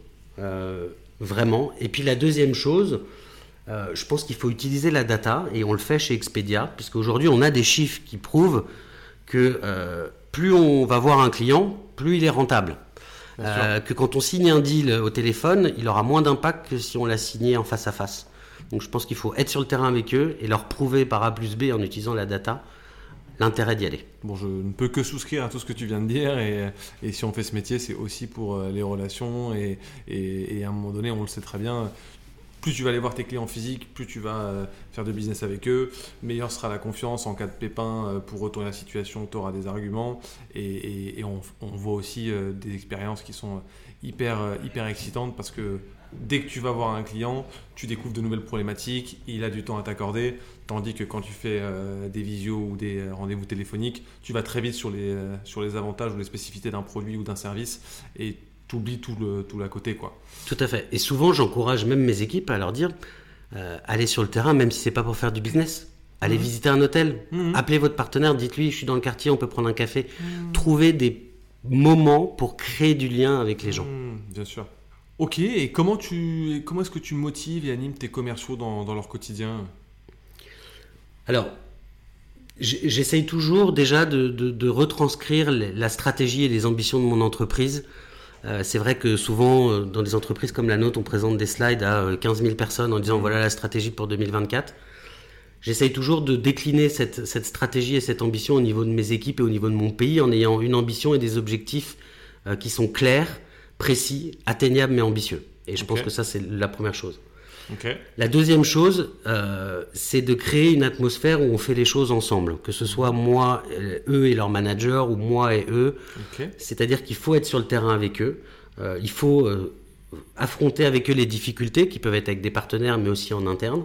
vraiment. Et puis la deuxième chose, euh, je pense qu'il faut utiliser la data et on le fait chez Expedia, puisqu'aujourd'hui on a des chiffres qui prouvent que euh, plus on va voir un client, plus il est rentable. Euh, que quand on signe un deal au téléphone, il aura moins d'impact que si on l'a signé en face à face. Donc je pense qu'il faut être sur le terrain avec eux et leur prouver par A plus B en utilisant la data l'intérêt d'y aller. Bon, je ne peux que souscrire à tout ce que tu viens de dire et, et si on fait ce métier, c'est aussi pour les relations et, et, à un moment donné, on le sait très bien, plus tu vas aller voir tes clients physiques, plus tu vas euh, faire de business avec eux, meilleure sera la confiance en cas de pépin euh, pour retourner la situation, tu auras des arguments. Et, on, voit aussi euh, des expériences qui sont hyper, hyper excitantes parce que dès que tu vas voir un client, tu découvres de nouvelles problématiques, il a du temps à t'accorder, tandis que quand tu fais des visios ou des rendez-vous téléphoniques, tu vas très vite sur les, sur les avantages ou les spécificités d'un produit ou d'un service et t'oublies tout le tout l'à côté quoi. Tout à fait. Et souvent j'encourage même mes équipes à leur dire euh, allez sur le terrain même si c'est pas pour faire du business. Allez mhm. visiter un hôtel, mhm. appelez votre partenaire, dites-lui je suis dans le quartier, on peut prendre un café. Mhm. Trouvez des moments pour créer du lien avec les gens. bien sûr. Ok, et comment, tu, comment est-ce que tu motives et animes tes commerciaux dans, dans leur quotidien? Alors, j'essaye toujours déjà de, de, de, retranscrire la stratégie et les ambitions de mon entreprise c'est vrai que souvent, euh, dans des entreprises comme la nôtre, on présente des slides à 15 euh, 000 personnes en disant mmh. voilà la stratégie pour 2024. J'essaye toujours de décliner cette, stratégie et cette ambition au niveau de mes équipes et au niveau de mon pays en ayant une ambition et des objectifs qui sont clairs, précis, atteignables mais ambitieux. Et je pense que ça, c'est la première chose. La deuxième chose, euh, c'est de créer une atmosphère où on fait les choses ensemble, que ce soit moi, euh, eux et leurs managers, ou moi et eux. C'est-à-dire qu'il faut être sur le terrain avec eux. Euh, il faut affronter avec eux les difficultés qui peuvent être avec des partenaires, mais aussi en interne.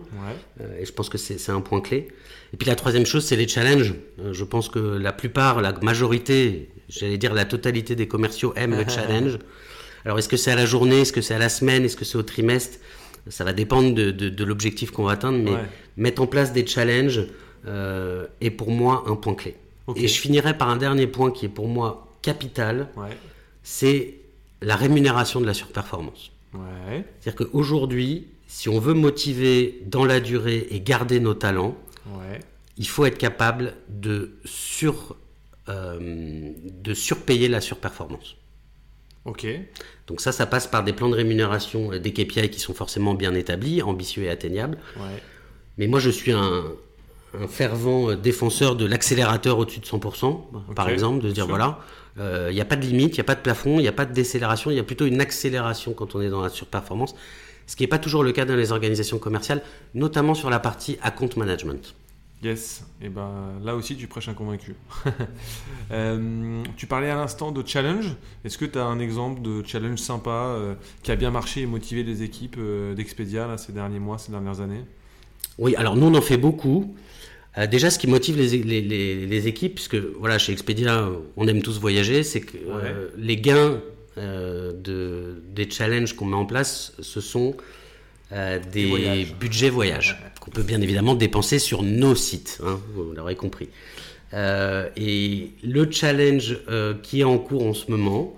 et je pense que c'est un point clé. Et puis la troisième chose, c'est les challenges. je pense que la plupart, la majorité, j'allais dire la totalité des commerciaux aiment le challenge. Alors est-ce que c'est à la journée, est-ce que c'est à la semaine, est-ce que c'est au trimestre? Ça va dépendre de, de, l'objectif qu'on va atteindre, mais mettre en place des challenges euh, est pour moi un point clé. Et je finirai par un dernier point qui est pour moi capital, c'est la rémunération de la surperformance. C'est-à-dire qu'aujourd'hui, si on veut motiver dans la durée et garder nos talents, il faut être capable de, sur, euh, de surpayer la surperformance. Ok. Donc ça, ça passe par des plans de rémunération, euh, des KPI qui sont forcément bien établis, ambitieux et atteignables. Mais moi, je suis un, un fervent défenseur de l'accélérateur au-dessus de 100%, par exemple, de se dire voilà, il n'y a pas de limite, il n'y a pas de plafond, il n'y a pas de décélération, il y a plutôt une accélération quand on est dans la surperformance, ce qui n'est pas toujours le cas dans les organisations commerciales, notamment sur la partie account management. Yes, et ben là aussi tu prêches un convaincu. Euh, tu parlais à l'instant de challenge. Est-ce que tu as un exemple de challenge sympa euh, qui a bien marché et motivé les équipes euh, d'Expedia ces derniers mois, ces dernières années? Oui, alors nous on en fait beaucoup. déjà, ce qui motive les, les, équipes, puisque voilà, chez Expedia, on aime tous voyager, c'est que les gains de, des challenges qu'on met en place, ce sont euh, des, budgets voyage qu'on peut bien évidemment dépenser sur nos sites, hein, vous l'aurez compris. Euh, et le challenge euh, qui est en cours en ce moment,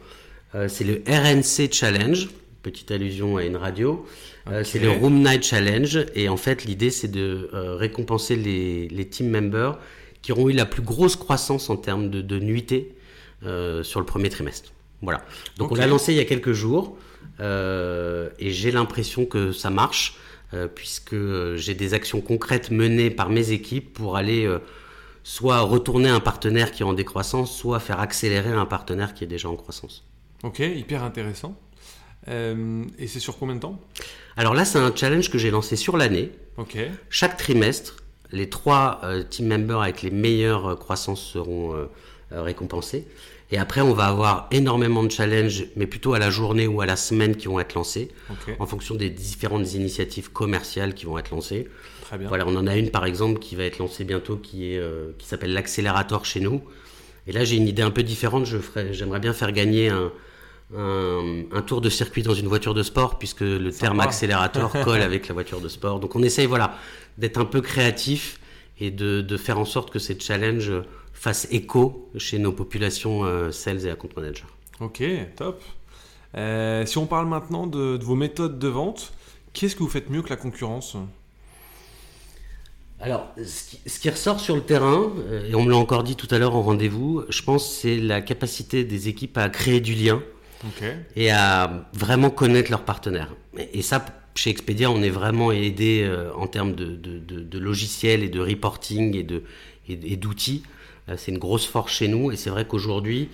c'est le RNC Challenge, petite allusion à une radio. c'est le Room Night Challenge et en fait l'idée c'est de récompenser les, les, team members qui auront eu la plus grosse croissance en termes de, de nuitées sur le premier trimestre. Voilà. Donc on l'a lancé il y a quelques jours. Euh, et j'ai l'impression que ça marche, euh, puisque j'ai des actions concrètes menées par mes équipes pour aller euh, soit retourner un partenaire qui est en décroissance, soit faire accélérer un partenaire qui est déjà en croissance. Ok, hyper intéressant. et c'est sur combien de temps? Alors là, c'est un challenge que j'ai lancé sur l'année. Ok. Chaque trimestre, les trois team members avec les meilleures croissances seront récompensés. Et après, on va avoir énormément de challenges, mais plutôt à la journée ou à la semaine qui vont être lancés, en fonction des différentes initiatives commerciales qui vont être lancées. Très bien. Voilà, on en a une par exemple qui va être lancée bientôt, qui est euh, qui s'appelle l'accélérateur chez nous. Et là, j'ai une idée un peu différente. Je ferais, j'aimerais bien faire gagner un, un, tour de circuit dans une voiture de sport, puisque le terme accélérateur colle avec la voiture de sport. Donc, on essaye, voilà, d'être un peu créatif et de, de faire en sorte que ces challenges fasse écho chez nos populations euh, sales et account managers. Ok, top. Euh, si on parle maintenant de, vos méthodes de vente, qu'est-ce que vous faites mieux que la concurrence? Alors, ce qui, ressort sur le terrain, euh, et on me l'a encore dit tout à l'heure en rendez-vous, je pense c'est la capacité des équipes à créer du lien et à vraiment connaître leurs partenaires. Et, ça, chez Expedia, on est vraiment aidé en termes de, de, logiciels et de reporting et d'outils euh, c'est une grosse force chez nous et c'est vrai qu'aujourd'hui,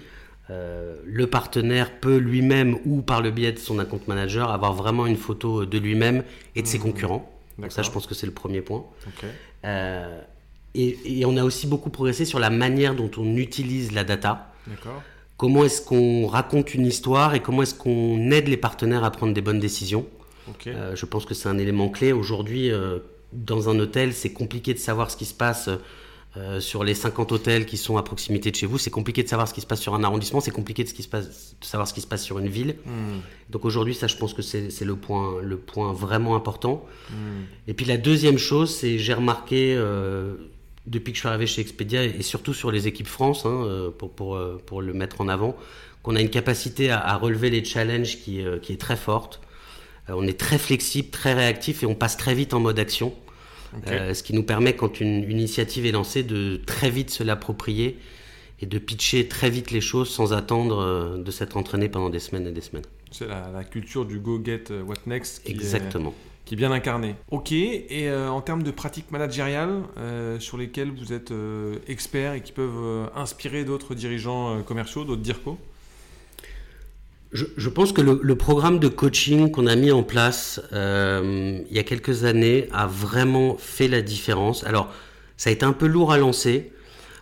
euh, le partenaire peut lui-même ou par le biais de son account manager avoir vraiment une photo de lui-même et de ses mmh. concurrents. Donc ça, je pense que c'est le premier point. Euh, et, on a aussi beaucoup progressé sur la manière dont on utilise la data. Comment est-ce qu'on raconte une histoire et comment est-ce qu'on aide les partenaires à prendre des bonnes décisions. je pense que c'est un élément clé. Aujourd'hui, dans un hôtel, c'est compliqué de savoir ce qui se passe euh, sur les 50 hôtels qui sont à proximité de chez vous, c'est compliqué de savoir ce qui se passe sur un arrondissement, c'est compliqué de, ce qui se passe, de savoir ce qui se passe sur une ville. Hmm. Donc aujourd'hui, ça, je pense que c'est le point, le point vraiment important. Hmm. Et puis la deuxième chose, c'est j'ai remarqué euh, depuis que je suis arrivé chez Expedia et surtout sur les équipes France, hein, euh, pour, pour, pour, le mettre en avant, qu'on a une capacité à, à relever les challenges qui, qui est très forte. on est très flexible, très réactif et on passe très vite en mode action. Euh, ce qui nous permet, quand une, initiative est lancée, de très vite se l'approprier et de pitcher très vite les choses sans attendre euh, de s'être entraîné pendant des semaines et des semaines. C'est la, culture du go get euh, what next qui Exactement. Est, qui est bien incarnée. Ok, et en termes de pratiques managériales sur lesquelles vous êtes expert et qui peuvent inspirer d'autres dirigeants commerciaux, d'autres DIRCO je, pense que le, programme de coaching qu'on a mis en place euh, il y a quelques années a vraiment fait la différence. Alors, ça a été un peu lourd à lancer,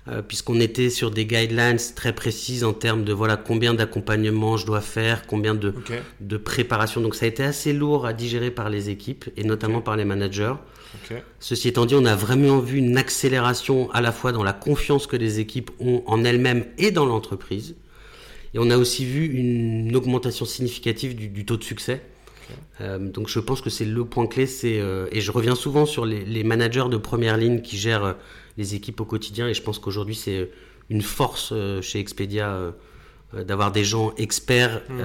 euh, puisqu'on était sur des guidelines très précises en termes de voilà combien d'accompagnement je dois faire, combien de, de préparation. Donc, ça a été assez lourd à digérer par les équipes et notamment par les managers. Ceci étant dit, on a vraiment vu une accélération à la fois dans la confiance que les équipes ont en elles-mêmes et dans l'entreprise. Et on a aussi vu une augmentation significative du, taux de succès. Euh, donc je pense que c'est le point clé. C'est euh, et je reviens souvent sur les, managers de première ligne qui gèrent euh, les équipes au quotidien. Et je pense qu'aujourd'hui c'est une force chez Expedia d'avoir des gens experts hmm.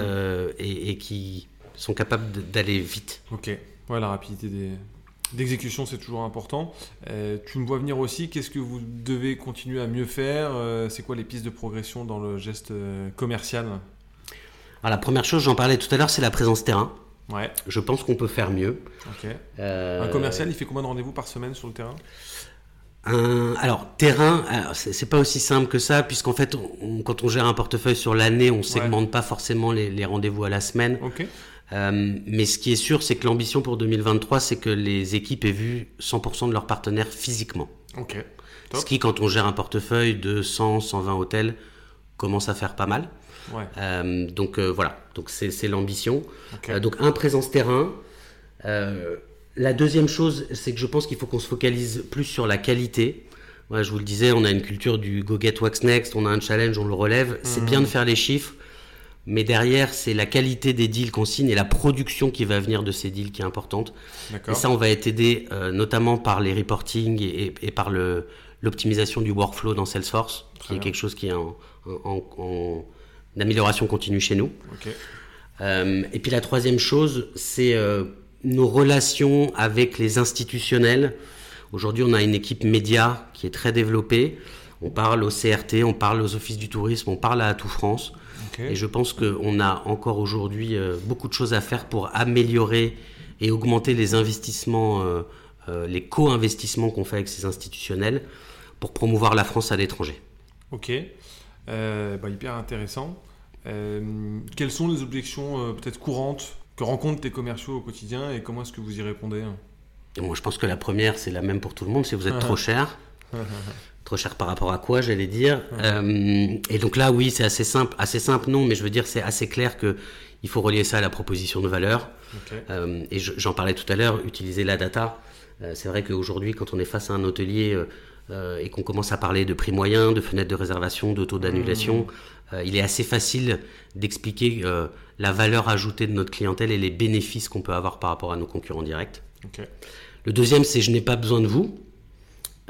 et, et, qui sont capables d'aller vite. Ok. Ouais, la rapidité des, d'exécution, c'est toujours important. Euh, tu me vois venir aussi, qu'est-ce que vous devez continuer à mieux faire? Euh, C'est quoi les pistes de progression dans le geste euh, commercial? Alors, La première chose, j'en parlais tout à l'heure, c'est la présence terrain. Ouais. Je pense qu'on peut faire mieux. Un commercial, il fait combien de rendez-vous par semaine sur le terrain? Alors terrain, c'est pas aussi simple que ça, puisqu'en fait, quand on gère un portefeuille sur l'année, on segmente pas forcément les, rendez-vous à la semaine. Euh, mais ce qui est sûr, c'est que l'ambition pour 2023, c'est que les équipes aient vu 100% de leurs partenaires physiquement. Ce qui, quand on gère un portefeuille de 100, 120 hôtels, commence à faire pas mal. Euh, donc euh, voilà, donc c'est l'ambition. donc un présence terrain. La deuxième chose, c'est que je pense qu'il faut qu'on se focalise plus sur la qualité. je vous le disais, on a une culture du go get what's next, on a un challenge, on le relève. C'est bien de mhm. faire les chiffres, mais derrière, c'est la qualité des deals qu'on signe et la production qui va venir de ces deals qui est importante. Et ça, on va être aidé euh, notamment par les reporting et, par l'optimisation du workflow dans Salesforce, qui est quelque chose qui est en, amélioration continue chez nous. Euh, et puis la troisième chose, c'est euh, nos relations avec les institutionnels. Aujourd'hui, on a une équipe média qui est très développée. On parle au CRT, on parle aux offices du tourisme, on parle à Tout France. Et je pense qu'on a encore aujourd'hui euh, beaucoup de choses à faire pour améliorer et augmenter les investissements, euh, euh, les co-investissements qu'on fait avec ces institutionnels pour promouvoir la France à l'étranger. Ok, bah, hyper intéressant. quelles sont les objections peut-être courantes que rencontrent tes commerciaux au quotidien et comment est-ce que vous y répondez? Moi, je pense que la première, c'est la même pour tout le monde, c'est vous êtes trop cher. trop cher par rapport à quoi, j'allais dire. Euh, et donc là, oui, c'est assez simple. Assez simple, non, mais je veux dire, c'est assez clair que il faut relier ça à la proposition de valeur. Euh, et j'en parlais tout à l'heure, utiliser la data. Euh, c'est vrai qu'aujourd'hui, quand on est face à un hôtelier et qu'on commence à parler de prix moyen, de fenêtres de réservation, de taux d'annulation, mmh. il est assez facile d'expliquer la valeur ajoutée de notre clientèle et les bénéfices qu'on peut avoir par rapport à nos concurrents directs. Le deuxième, c'est je n'ai pas besoin de vous.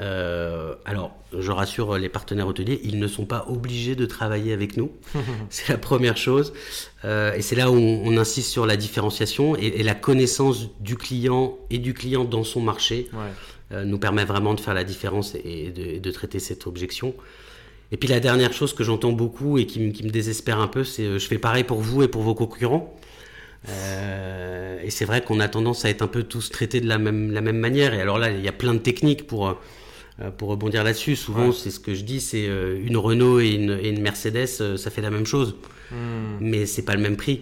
Euh, alors, je rassure les partenaires hôteliers, ils ne sont pas obligés de travailler avec nous. c'est la première chose. Euh, et c'est là où on, insiste sur la différenciation et, la connaissance du client et du client dans son marché euh, nous permet vraiment de faire la différence et de traiter cette objection. Et puis la dernière chose que j'entends beaucoup et qui, me désespère un peu, c'est je fais pareil pour vous et pour vos concurrents. Et c'est vrai qu'on a tendance à être un peu tous traités de la même, la même manière. Et alors là, il y a plein de techniques pour, pour rebondir là-dessus. Souvent, c'est ce que je dis, c'est une Renault et une, et une Mercedes, ça fait la même chose. Hmm. Mais c'est pas le même prix.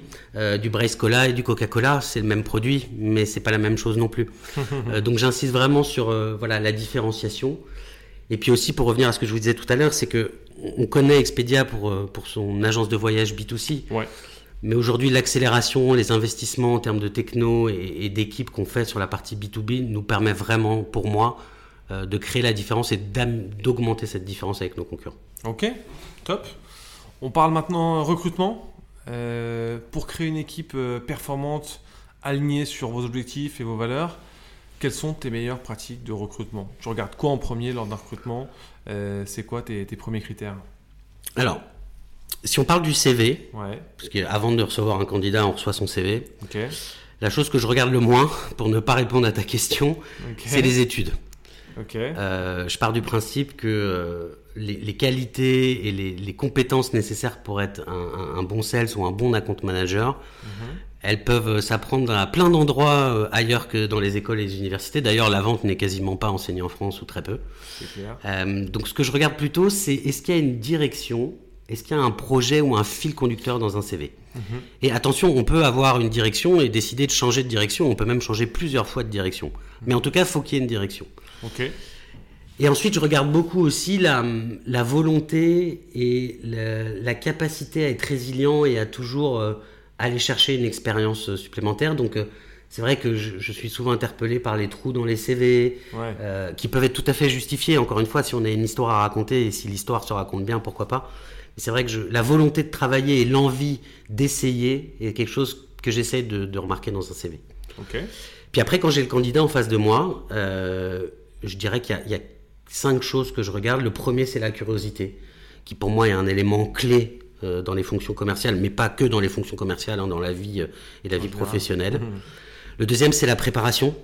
du Brace Cola et du Coca-Cola, c'est le même produit, mais c'est pas la même chose non plus. donc j'insiste vraiment sur voilà la différenciation. Et puis aussi, pour revenir à ce que je vous disais tout à l'heure, c'est que on connaît Expedia pour, euh, pour son agence de voyage B2C. Mais aujourd'hui, l'accélération, les investissements en termes de techno et, d'équipe qu'on fait sur la partie B2B nous permet vraiment, pour moi, euh, de créer la différence et d'augmenter cette différence avec nos concurrents. Ok, top. On parle maintenant recrutement. Euh, pour créer une équipe performante, alignée sur vos objectifs et vos valeurs, quelles sont tes meilleures pratiques de recrutement? Tu regardes quoi en premier lors d'un recrutement? Euh, C'est quoi tes, premiers critères? Alors, si on parle du CV, parce qu'avant de recevoir un candidat, on reçoit son CV. La chose que je regarde le moins, pour ne pas répondre à ta question, c'est les études. Euh, je pars du principe que euh, les, qualités et les, compétences nécessaires pour être un, bon sales ou un bon account manager, mhm. Elles peuvent s'apprendre à plein d'endroits euh, ailleurs que dans les écoles et les universités. D'ailleurs, la vente n'est quasiment pas enseignée en France ou très peu. Euh, donc, ce que je regarde plutôt, c'est est-ce qu'il y a une direction, est-ce qu'il y a un projet ou un fil conducteur dans un CV mhm. Et attention, on peut avoir une direction et décider de changer de direction. On peut même changer plusieurs fois de direction. Mais en tout cas, il faut qu'il y ait une direction. Et ensuite, je regarde beaucoup aussi la, la volonté et la, la, capacité à être résilient et à toujours euh, aller chercher une expérience euh, supplémentaire. Donc, euh, c'est vrai que je, suis souvent interpellé par les trous dans les CV, euh, qui peuvent être tout à fait justifiés. Encore une fois, si on a une histoire à raconter et si l'histoire se raconte bien, pourquoi pas. c'est vrai que je, la volonté de travailler et l'envie d'essayer est quelque chose que j'essaie de, remarquer dans un CV. Puis après, quand j'ai le candidat en face de moi, je dirais qu'il y, y, a cinq choses que je regarde. Le premier, c'est la curiosité, qui pour moi est un élément clé euh, dans les fonctions commerciales, mais pas que dans les fonctions commerciales, hein, dans la vie euh, et la vie professionnelle. Mhm. Le deuxième, c'est la préparation.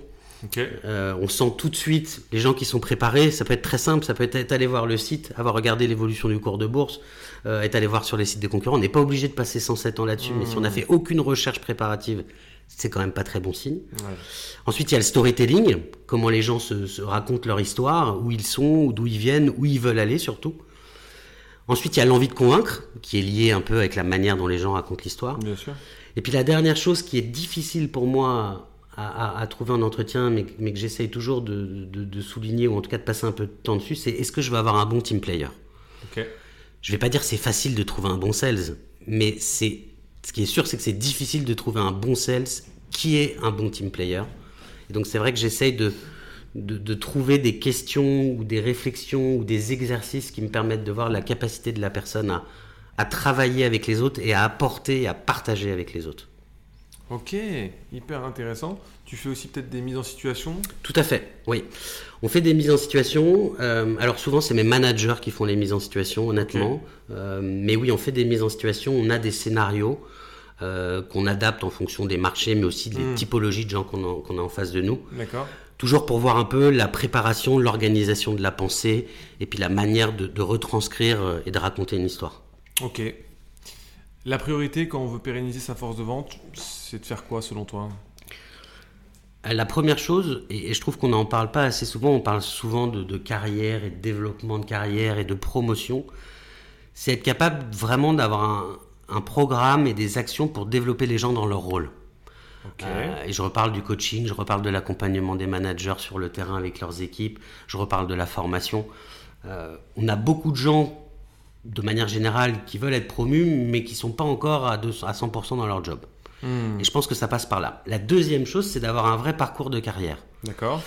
Euh, on sent tout de suite les gens qui sont préparés. Ça peut être très simple. Ça peut être aller voir le site, avoir regardé l'évolution du cours de bourse, être allé voir sur les sites des concurrents. On n'est pas obligé de passer 107 ans là-dessus. Mais si on n'a fait aucune recherche préparative c'est quand même pas très bon signe. Ensuite, il y a le storytelling, comment les gens se, racontent leur histoire, où ils sont, d'où ils viennent, où ils veulent aller surtout. Ensuite, il y a l'envie de convaincre, qui est liée un peu avec la manière dont les gens racontent l'histoire. Bien sûr. Et puis la dernière chose qui est difficile pour moi à, trouver en entretien, mais, que j'essaye toujours de, souligner, ou en tout cas de passer un peu de temps dessus, c'est est-ce que je vais avoir un bon team player? Ok. Je vais pas dire c'est facile de trouver un bon sales, mais c'est ce qui est sûr, c'est que c'est difficile de trouver un bon sales qui est un bon team player. Et donc c'est vrai que j'essaye de, de, trouver des questions ou des réflexions ou des exercices qui me permettent de voir la capacité de la personne à, à travailler avec les autres et à apporter à partager avec les autres. Ok, hyper intéressant. Tu fais aussi peut-être des mises en situation? Tout à fait, oui. On fait des mises en situation. Euh, alors souvent, c'est mes managers qui font les mises en situation, honnêtement. Euh, mais oui, on fait des mises en situation. On a des scénarios euh, qu'on adapte en fonction des marchés, mais aussi des hmm. typologies de gens qu'on a, a, en face de nous. D'accord. Toujours pour voir un peu la préparation, l'organisation de la pensée, et puis la manière de, de retranscrire et de raconter une histoire. Ok. La priorité quand on veut pérenniser sa force de vente, c'est de faire quoi selon toi? La première chose, et je trouve qu'on n'en parle pas assez souvent, on parle souvent de, carrière et de développement de carrière et de promotion, c'est être capable vraiment d'avoir un, programme et des actions pour développer les gens dans leur rôle. Euh, et je reparle du coaching, je reparle de l'accompagnement des managers sur le terrain avec leurs équipes, je reparle de la formation. Euh, on a beaucoup de gens, de manière générale, qui veulent être promus, mais qui ne sont pas encore à, à 100% dans leur job. Hmm. Et je pense que ça passe par là. La deuxième chose, c'est d'avoir un vrai parcours de carrière. D'accord.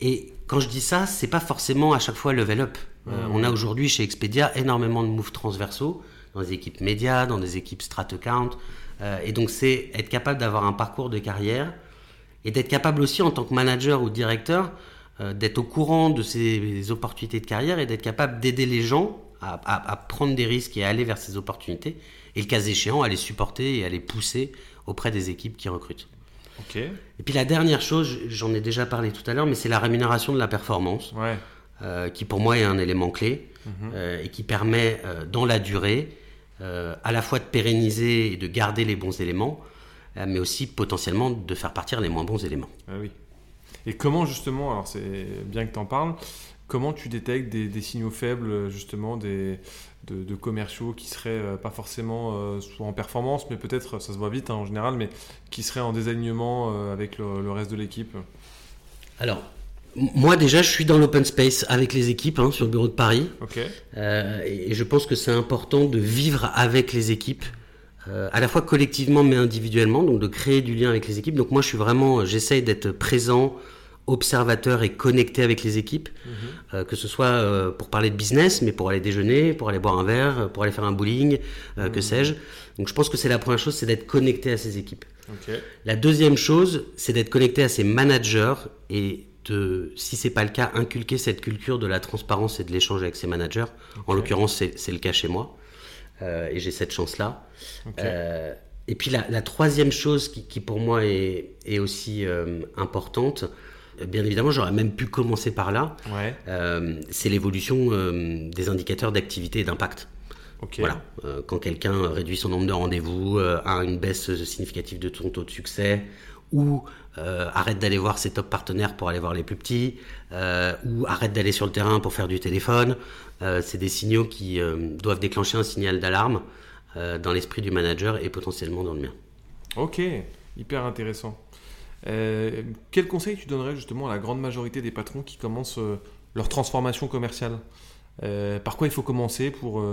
Et quand je dis ça, c'est pas forcément à chaque fois level up. Euh, hmm. on a aujourd'hui chez Expedia énormément de moves transversaux dans des équipes médias, dans des équipes strat account. Euh, et donc c'est être capable d'avoir un parcours de carrière et d'être capable aussi en tant que manager ou directeur euh, d'être au courant de ces opportunités de carrière et d'être capable d'aider les gens à, à, prendre des risques et à aller vers ces opportunités et le cas échéant à les supporter et à les pousser auprès des équipes qui recrutent. Et puis la dernière chose, j'en ai déjà parlé tout à l'heure, mais c'est la rémunération de la performance, euh, qui pour moi est un élément clé mhm. euh, et qui permet euh, dans la durée à la fois de pérenniser et de garder les bons éléments, mais aussi potentiellement de faire partir les moins bons éléments. Ah oui. Et comment justement, alors c'est bien que tu en parles, comment tu détectes des signaux faibles justement des de, commerciaux qui seraient euh, pas forcément euh, soit en performance, mais peut-être, ça se voit vite hein, en général, mais qui seraient en désalignement euh, avec le, reste de l'équipe Alors, moi déjà, je suis dans l'open space avec les équipes hein, sur le bureau de Paris. et, je pense que c'est important de vivre avec les équipes. à la fois collectivement mais individuellement, donc de créer du lien avec les équipes. Donc moi je suis vraiment, j'essaye d'être présent, observateur et connecté avec les équipes, mhm. euh, que ce soit euh, pour parler de business, mais pour aller déjeuner, pour aller boire un verre, pour aller faire un bowling, euh, que mhm. sais-je. Donc je pense que c'est la première chose, c'est d'être connecté à ces équipes. La deuxième chose, c'est d'être connecté à ses managers et de, si c'est pas le cas, inculquer cette culture de la transparence et de l'échange avec ses managers. En l'occurrence, c'est le cas chez moi. et j'ai cette chance-là. et puis la, troisième chose qui, qui, pour moi est, est aussi importante, bien évidemment, j'aurais même pu commencer par là. Euh, c'est l'évolution euh, des indicateurs d'activité et d'impact. Voilà. Euh, quand quelqu'un réduit son nombre de rendez-vous, a une baisse significative de son taux de succès, ou arrête d'aller voir ses top partenaires pour aller voir les plus petits, ou arrête d'aller sur le terrain pour faire du téléphone, c'est des signaux qui doivent déclencher un signal d'alarme dans l'esprit du manager et potentiellement dans le mien. Ok, hyper intéressant. Euh, quel conseil tu donnerais justement à la grande majorité des patrons qui commencent euh, leur transformation commerciale? Euh, Par quoi il faut commencer pour,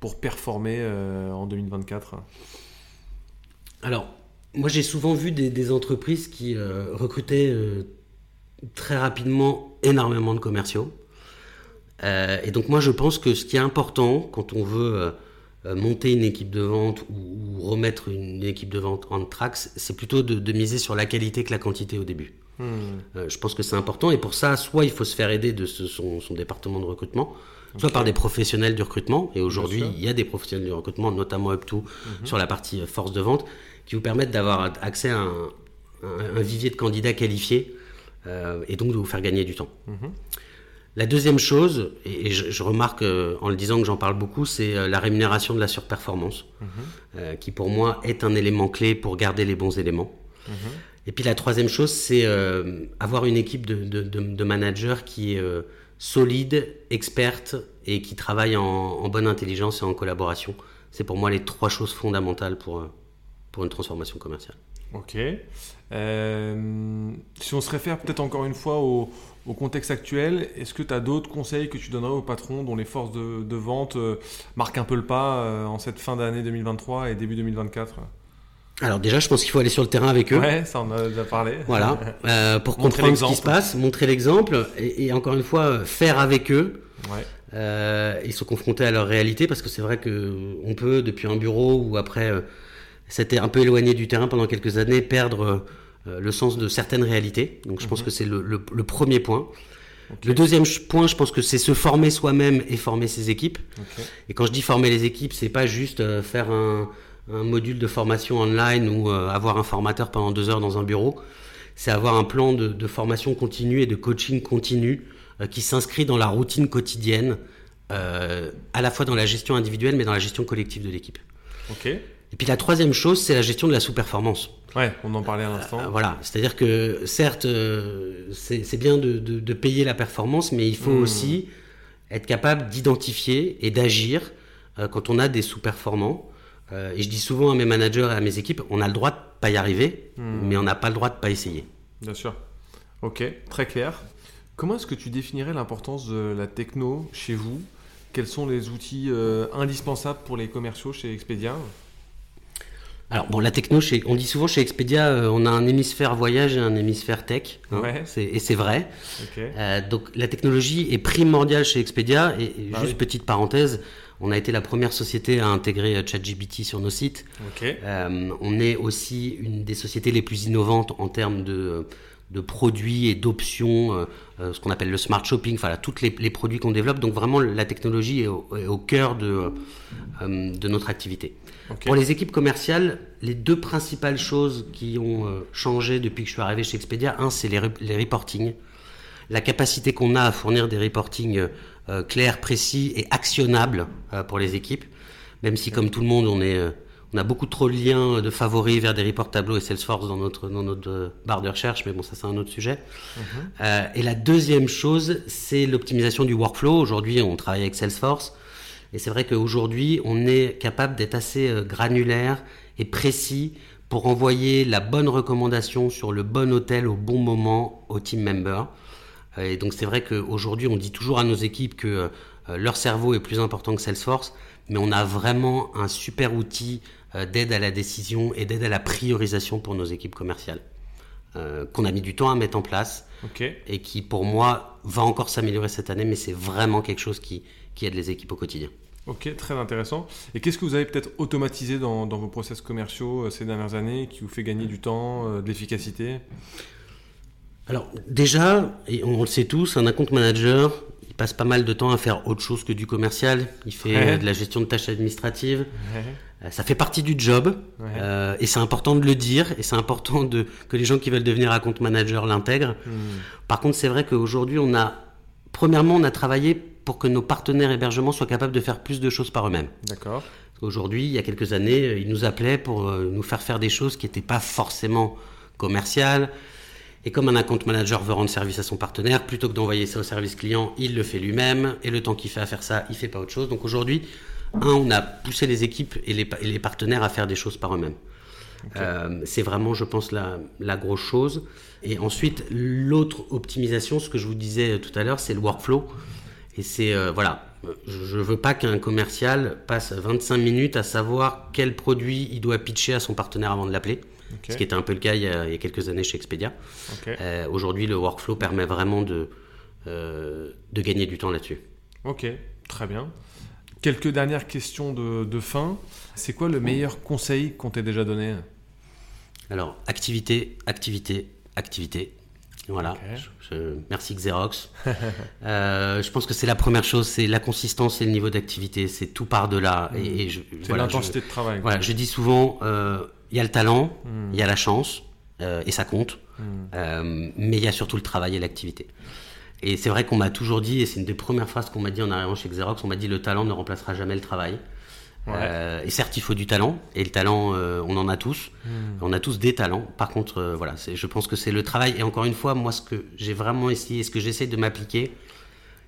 pour performer en 2024 Alors, moi j'ai souvent vu des, entreprises qui recrutaient très rapidement énormément de commerciaux. et donc moi je pense que ce qui est important quand on veut monter une équipe de vente ou, remettre une équipe de vente en tracks, c'est plutôt de, miser sur la qualité que la quantité au début. Hmm. Euh, je pense que c'est important et pour ça, soit il faut se faire aider de son, département de recrutement, soit par des professionnels du recrutement. Et aujourd'hui, il y a des professionnels du recrutement, notamment UpTo, mhm. sur la partie euh, force de vente, qui vous permettent d'avoir accès à un, vivier de candidats qualifiés et donc de vous faire gagner du temps. Mhm. La deuxième chose, et je, remarque euh, en le disant que j'en parle beaucoup, c'est euh, la rémunération de la surperformance, mhm. euh, qui pour moi est un élément clé pour garder les bons éléments. Et puis la troisième chose, c'est avoir une équipe de, de, managers qui est solide, experte et qui travaille en, bonne intelligence et en collaboration. C'est pour moi les trois choses fondamentales pour, pour une transformation commerciale. Ok. Si on se réfère peut-être encore une fois au, contexte actuel, est-ce que tu as d'autres conseils que tu donnerais aux patrons dont les forces de, vente euh, marquent un peu le pas euh, en cette fin d'année 2023 et début 2024 alors déjà, je pense qu'il faut aller sur le terrain avec eux. Ouais, ça on a déjà parlé. Voilà, pour comprendre ce qui se passe, montrer l'exemple et, encore une fois faire avec eux. Ouais. ils sont confrontés à leur réalité parce que c'est vrai que on peut depuis un bureau ou après s'était un peu éloigné du terrain pendant quelques années, perdre euh, le sens de certaines réalités. Donc je pense mhm. que c'est le, premier point. Le deuxième point, je pense que c'est se former soi-même et former ses équipes. Et quand je dis former les équipes, c'est pas juste euh, faire un, module de formation online ou euh, avoir un formateur pendant deux heures dans un bureau. C'est avoir un plan de, formation continue et de coaching continu qui s'inscrit dans la routine quotidienne, à la fois dans la gestion individuelle mais dans la gestion collective de l'équipe. Ok. Et puis la troisième chose, c'est la gestion de la sous-performance. Ouais, on en parlait à l'instant. Euh, voilà, c'est-à-dire que certes, euh, c'est bien de, payer la performance, mais il faut hmm. aussi être capable d'identifier et d'agir euh, quand on a des sous-performants. et je dis souvent à mes managers et à mes équipes, on a le droit de pas y arriver, hmm. mais on n'a pas le droit de pas essayer. Bien sûr. Ok, très clair. Comment est-ce que tu définirais l'importance de la techno chez vous? Quels sont les outils indispensables pour les commerciaux chez Expedia? Alors bon, la techno, on dit souvent chez Expedia, euh, on a un hémisphère voyage et un hémisphère tech, hein, et c'est vrai. Euh, donc la technologie est primordiale chez Expedia. Et, bah juste petite parenthèse, on a été la première société à intégrer euh, ChatGPT sur nos sites. on est aussi une des sociétés les plus innovantes en termes de de produits et d'options, ce qu'on appelle le smart shopping, enfin tous les, produits qu'on développe. Donc vraiment, la technologie est au, cœur de, de notre activité. Pour les équipes commerciales, les deux principales choses qui ont euh, changé depuis que je suis arrivé chez Expedia, un, c'est les, les reportings. La capacité qu'on a à fournir des reportings euh, euh, clairs, précis et actionnables pour les équipes. Même si, comme tout le monde, on est on a beaucoup trop de liens de favoris vers des reports tableaux et Salesforce dans notre, dans notre barre de recherche, mais bon, ça c'est un autre sujet. Mhm. et la deuxième chose, c'est l'optimisation du workflow. Aujourd'hui, on travaille avec Salesforce. Et c'est vrai qu'aujourd'hui, on est capable d'être assez euh, granulaire et précis pour envoyer la bonne recommandation sur le bon hôtel au bon moment au team member. Euh, et donc c'est vrai qu'aujourd'hui, on dit toujours à nos équipes que euh, leur cerveau est plus important que Salesforce, mais on a vraiment un super outil d'aide à la décision et d'aide à la priorisation pour nos équipes commerciales. qu'on a mis du temps à mettre en place et qui pour moi va encore s'améliorer cette année, mais c'est vraiment quelque chose qui aide les équipes au quotidien. Ok, très intéressant. Et qu'est-ce que vous avez peut-être automatisé dans, vos process commerciaux euh, ces dernières années qui vous fait gagner du temps, euh, de l'efficacité? Alors déjà, et on le sait tous, un account manager, il passe pas mal de temps à faire autre chose que du commercial. Il fait euh, de la gestion de tâches administratives. Ça fait partie du job et c'est important de le dire et c'est important de, que les gens qui veulent devenir account manager l'intègrent. Hmm. Par contre, c'est vrai qu'aujourd'hui, on a, premièrement, on a travaillé pour que nos partenaires hébergement soient capables de faire plus de choses par eux-mêmes. D'accord. Aujourd'hui, il y a quelques années, euh, ils nous appelaient pour euh, nous faire faire des choses qui n'étaient pas forcément commerciales. Et comme un account manager veut rendre service à son partenaire, plutôt que d'envoyer ça au service client, il le fait lui-même. Et le temps qu'il fait à faire ça, il fait pas autre chose. Donc aujourd'hui, un, on a poussé les équipes et les, partenaires à faire des choses par eux-mêmes. Euh, c'est vraiment, je pense, la, la, grosse chose. Et ensuite, l'autre optimisation, ce que je vous disais tout à l'heure, c'est le workflow. Et c'est, euh, voilà, je ne veux pas qu'un commercial passe 25 minutes à savoir quel produit il doit pitcher à son partenaire avant de l'appeler. Ce qui était un peu le cas il y a, quelques années chez Expedia. Euh, aujourd'hui, le workflow permet vraiment de, de gagner du temps là-dessus. Ok, très bien. Quelques dernières questions de, de fin. C'est quoi le meilleur conseil qu'on t'ait déjà donné? Alors, activité, activité, activité. Voilà. merci Xerox. Euh, je pense que c'est la première chose, c'est la consistance et le niveau d'activité. C'est tout par delà. Mm. Et, c'est l'intensité de travail. Voilà, je dis souvent, euh, il y a le talent, mm. il y a la chance, euh, et ça compte. Mm. mais il y a surtout le travail et l'activité. Et c'est vrai qu'on m'a toujours dit, et c'est une des premières phrases qu'on m'a dit en arrivant chez Xerox, on m'a dit le talent ne remplacera jamais le travail. Et certes, il faut du talent, et le talent, on en a tous. Hmm. On a tous des talents. Par contre, voilà, je pense que c'est le travail. Et encore une fois, moi, ce que j'ai vraiment essayé, ce que j'essaie de m'appliquer,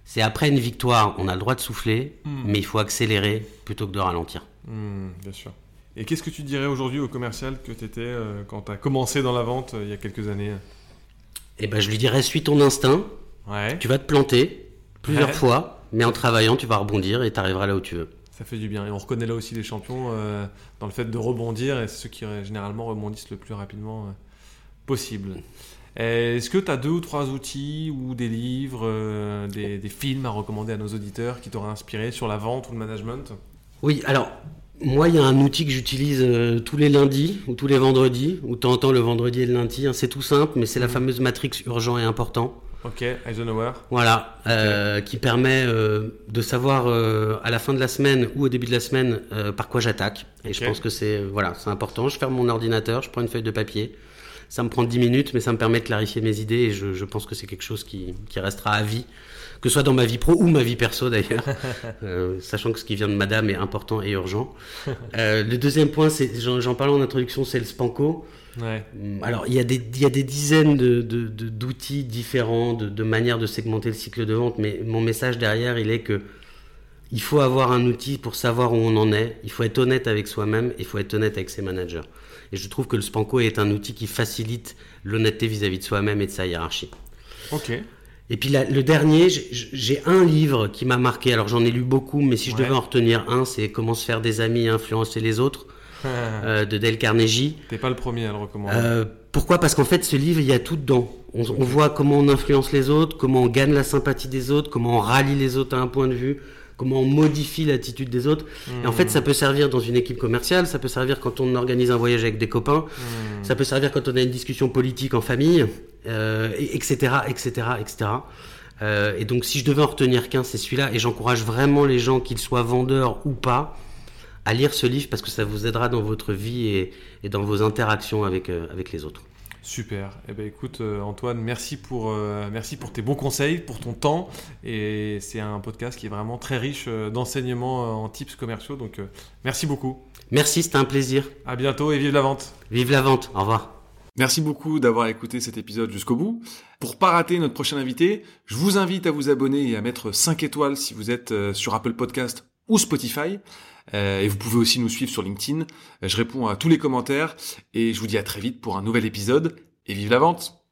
c'est après une victoire, on a le droit de souffler, hmm. mais il faut accélérer plutôt que de ralentir. bien sûr. Et qu'est-ce que tu dirais aujourd'hui au commercial que tu étais quand tu as commencé dans la vente il y a quelques années Eh ben, je lui dirais, suis ton instinct. Tu vas te planter plusieurs fois, mais en travaillant, tu vas rebondir et tu arriveras là où tu veux. Ça fait du bien. Et on reconnaît là aussi les champions euh, dans le fait de rebondir, et ceux qui euh, généralement rebondissent le plus rapidement euh, possible. Est-ce que tu as deux ou trois outils ou des livres, des, des, films à recommander à nos auditeurs qui t'auraient inspiré sur la vente ou le management? Oui, alors moi, il y a un outil que j'utilise tous les lundis ou tous les vendredis, ou temps le vendredi et le lundi. Hein. c'est tout simple, mais c'est la mmh. fameuse matrix urgent et important. Ok, Eisenhower. Voilà, euh, qui permet euh, de savoir euh, à la fin de la semaine ou au début de la semaine par quoi j'attaque. Et je pense que c'est voilà, c'est important. Je ferme mon ordinateur, je prends une feuille de papier. Ça me prend 10 minutes, mais ça me permet de clarifier mes idées et je, je pense que c'est quelque chose qui, qui, restera à vie, que ce soit dans ma vie pro ou ma vie perso d'ailleurs, sachant que ce qui vient de madame est important et urgent. le deuxième point, c'est, j'en parlais en introduction, c'est le Spanco. Mm, alors, il y, a des, il y a des dizaines d'outils de, différents, de, manières de segmenter le cycle de vente, mais mon message derrière, il est que il faut avoir un outil pour savoir où on en est, il faut être honnête avec soi-même, il faut être honnête avec ses managers. Et je trouve que le Spanco est un outil qui facilite l'honnêteté vis-à-vis de soi-même et de sa hiérarchie. Ok. Et puis le dernier, j'ai un livre qui m'a marqué. Alors j'en ai lu beaucoup, mais si je devais en retenir un, c'est Comment se faire des amis et influencer les autres. Euh, de Dale Carnegie. T'es pas le premier à le recommander. Euh, pourquoi? Parce qu'en fait, ce livre, il y a tout dedans. On, voit comment on influence les autres, comment on gagne la sympathie des autres, comment on rallie les autres à un point de vue, comment on modifie l'attitude des autres. Et en fait, ça peut servir dans une équipe commerciale, ça peut servir quand on organise un voyage avec des copains, hmm. ça peut servir quand on a une discussion politique en famille, etc., etc., etc. et donc, si je devais en retenir qu'un, c'est celui-là. Et j'encourage vraiment les gens, qu'ils soient vendeurs ou pas, à lire ce livre parce que ça vous aidera dans votre vie et, dans vos interactions avec, euh, avec les autres. Super. Eh ben écoute euh, Antoine, merci pour euh, merci pour tes bons conseils, pour ton temps et c'est un podcast qui est vraiment très riche d'enseignements en tips commerciaux donc merci beaucoup. Merci, c'était un plaisir. À bientôt et vive la vente. Vive la vente. Au revoir. Merci beaucoup d'avoir écouté cet épisode jusqu'au bout. Pour pas rater notre prochain invité, je vous invite à vous abonner et à mettre 5 étoiles si vous êtes sur Apple Podcast ou Spotify. Euh, et vous pouvez aussi nous suivre sur LinkedIn. Euh, je réponds à tous les commentaires et je vous dis à très vite pour un nouvel épisode et vive la vente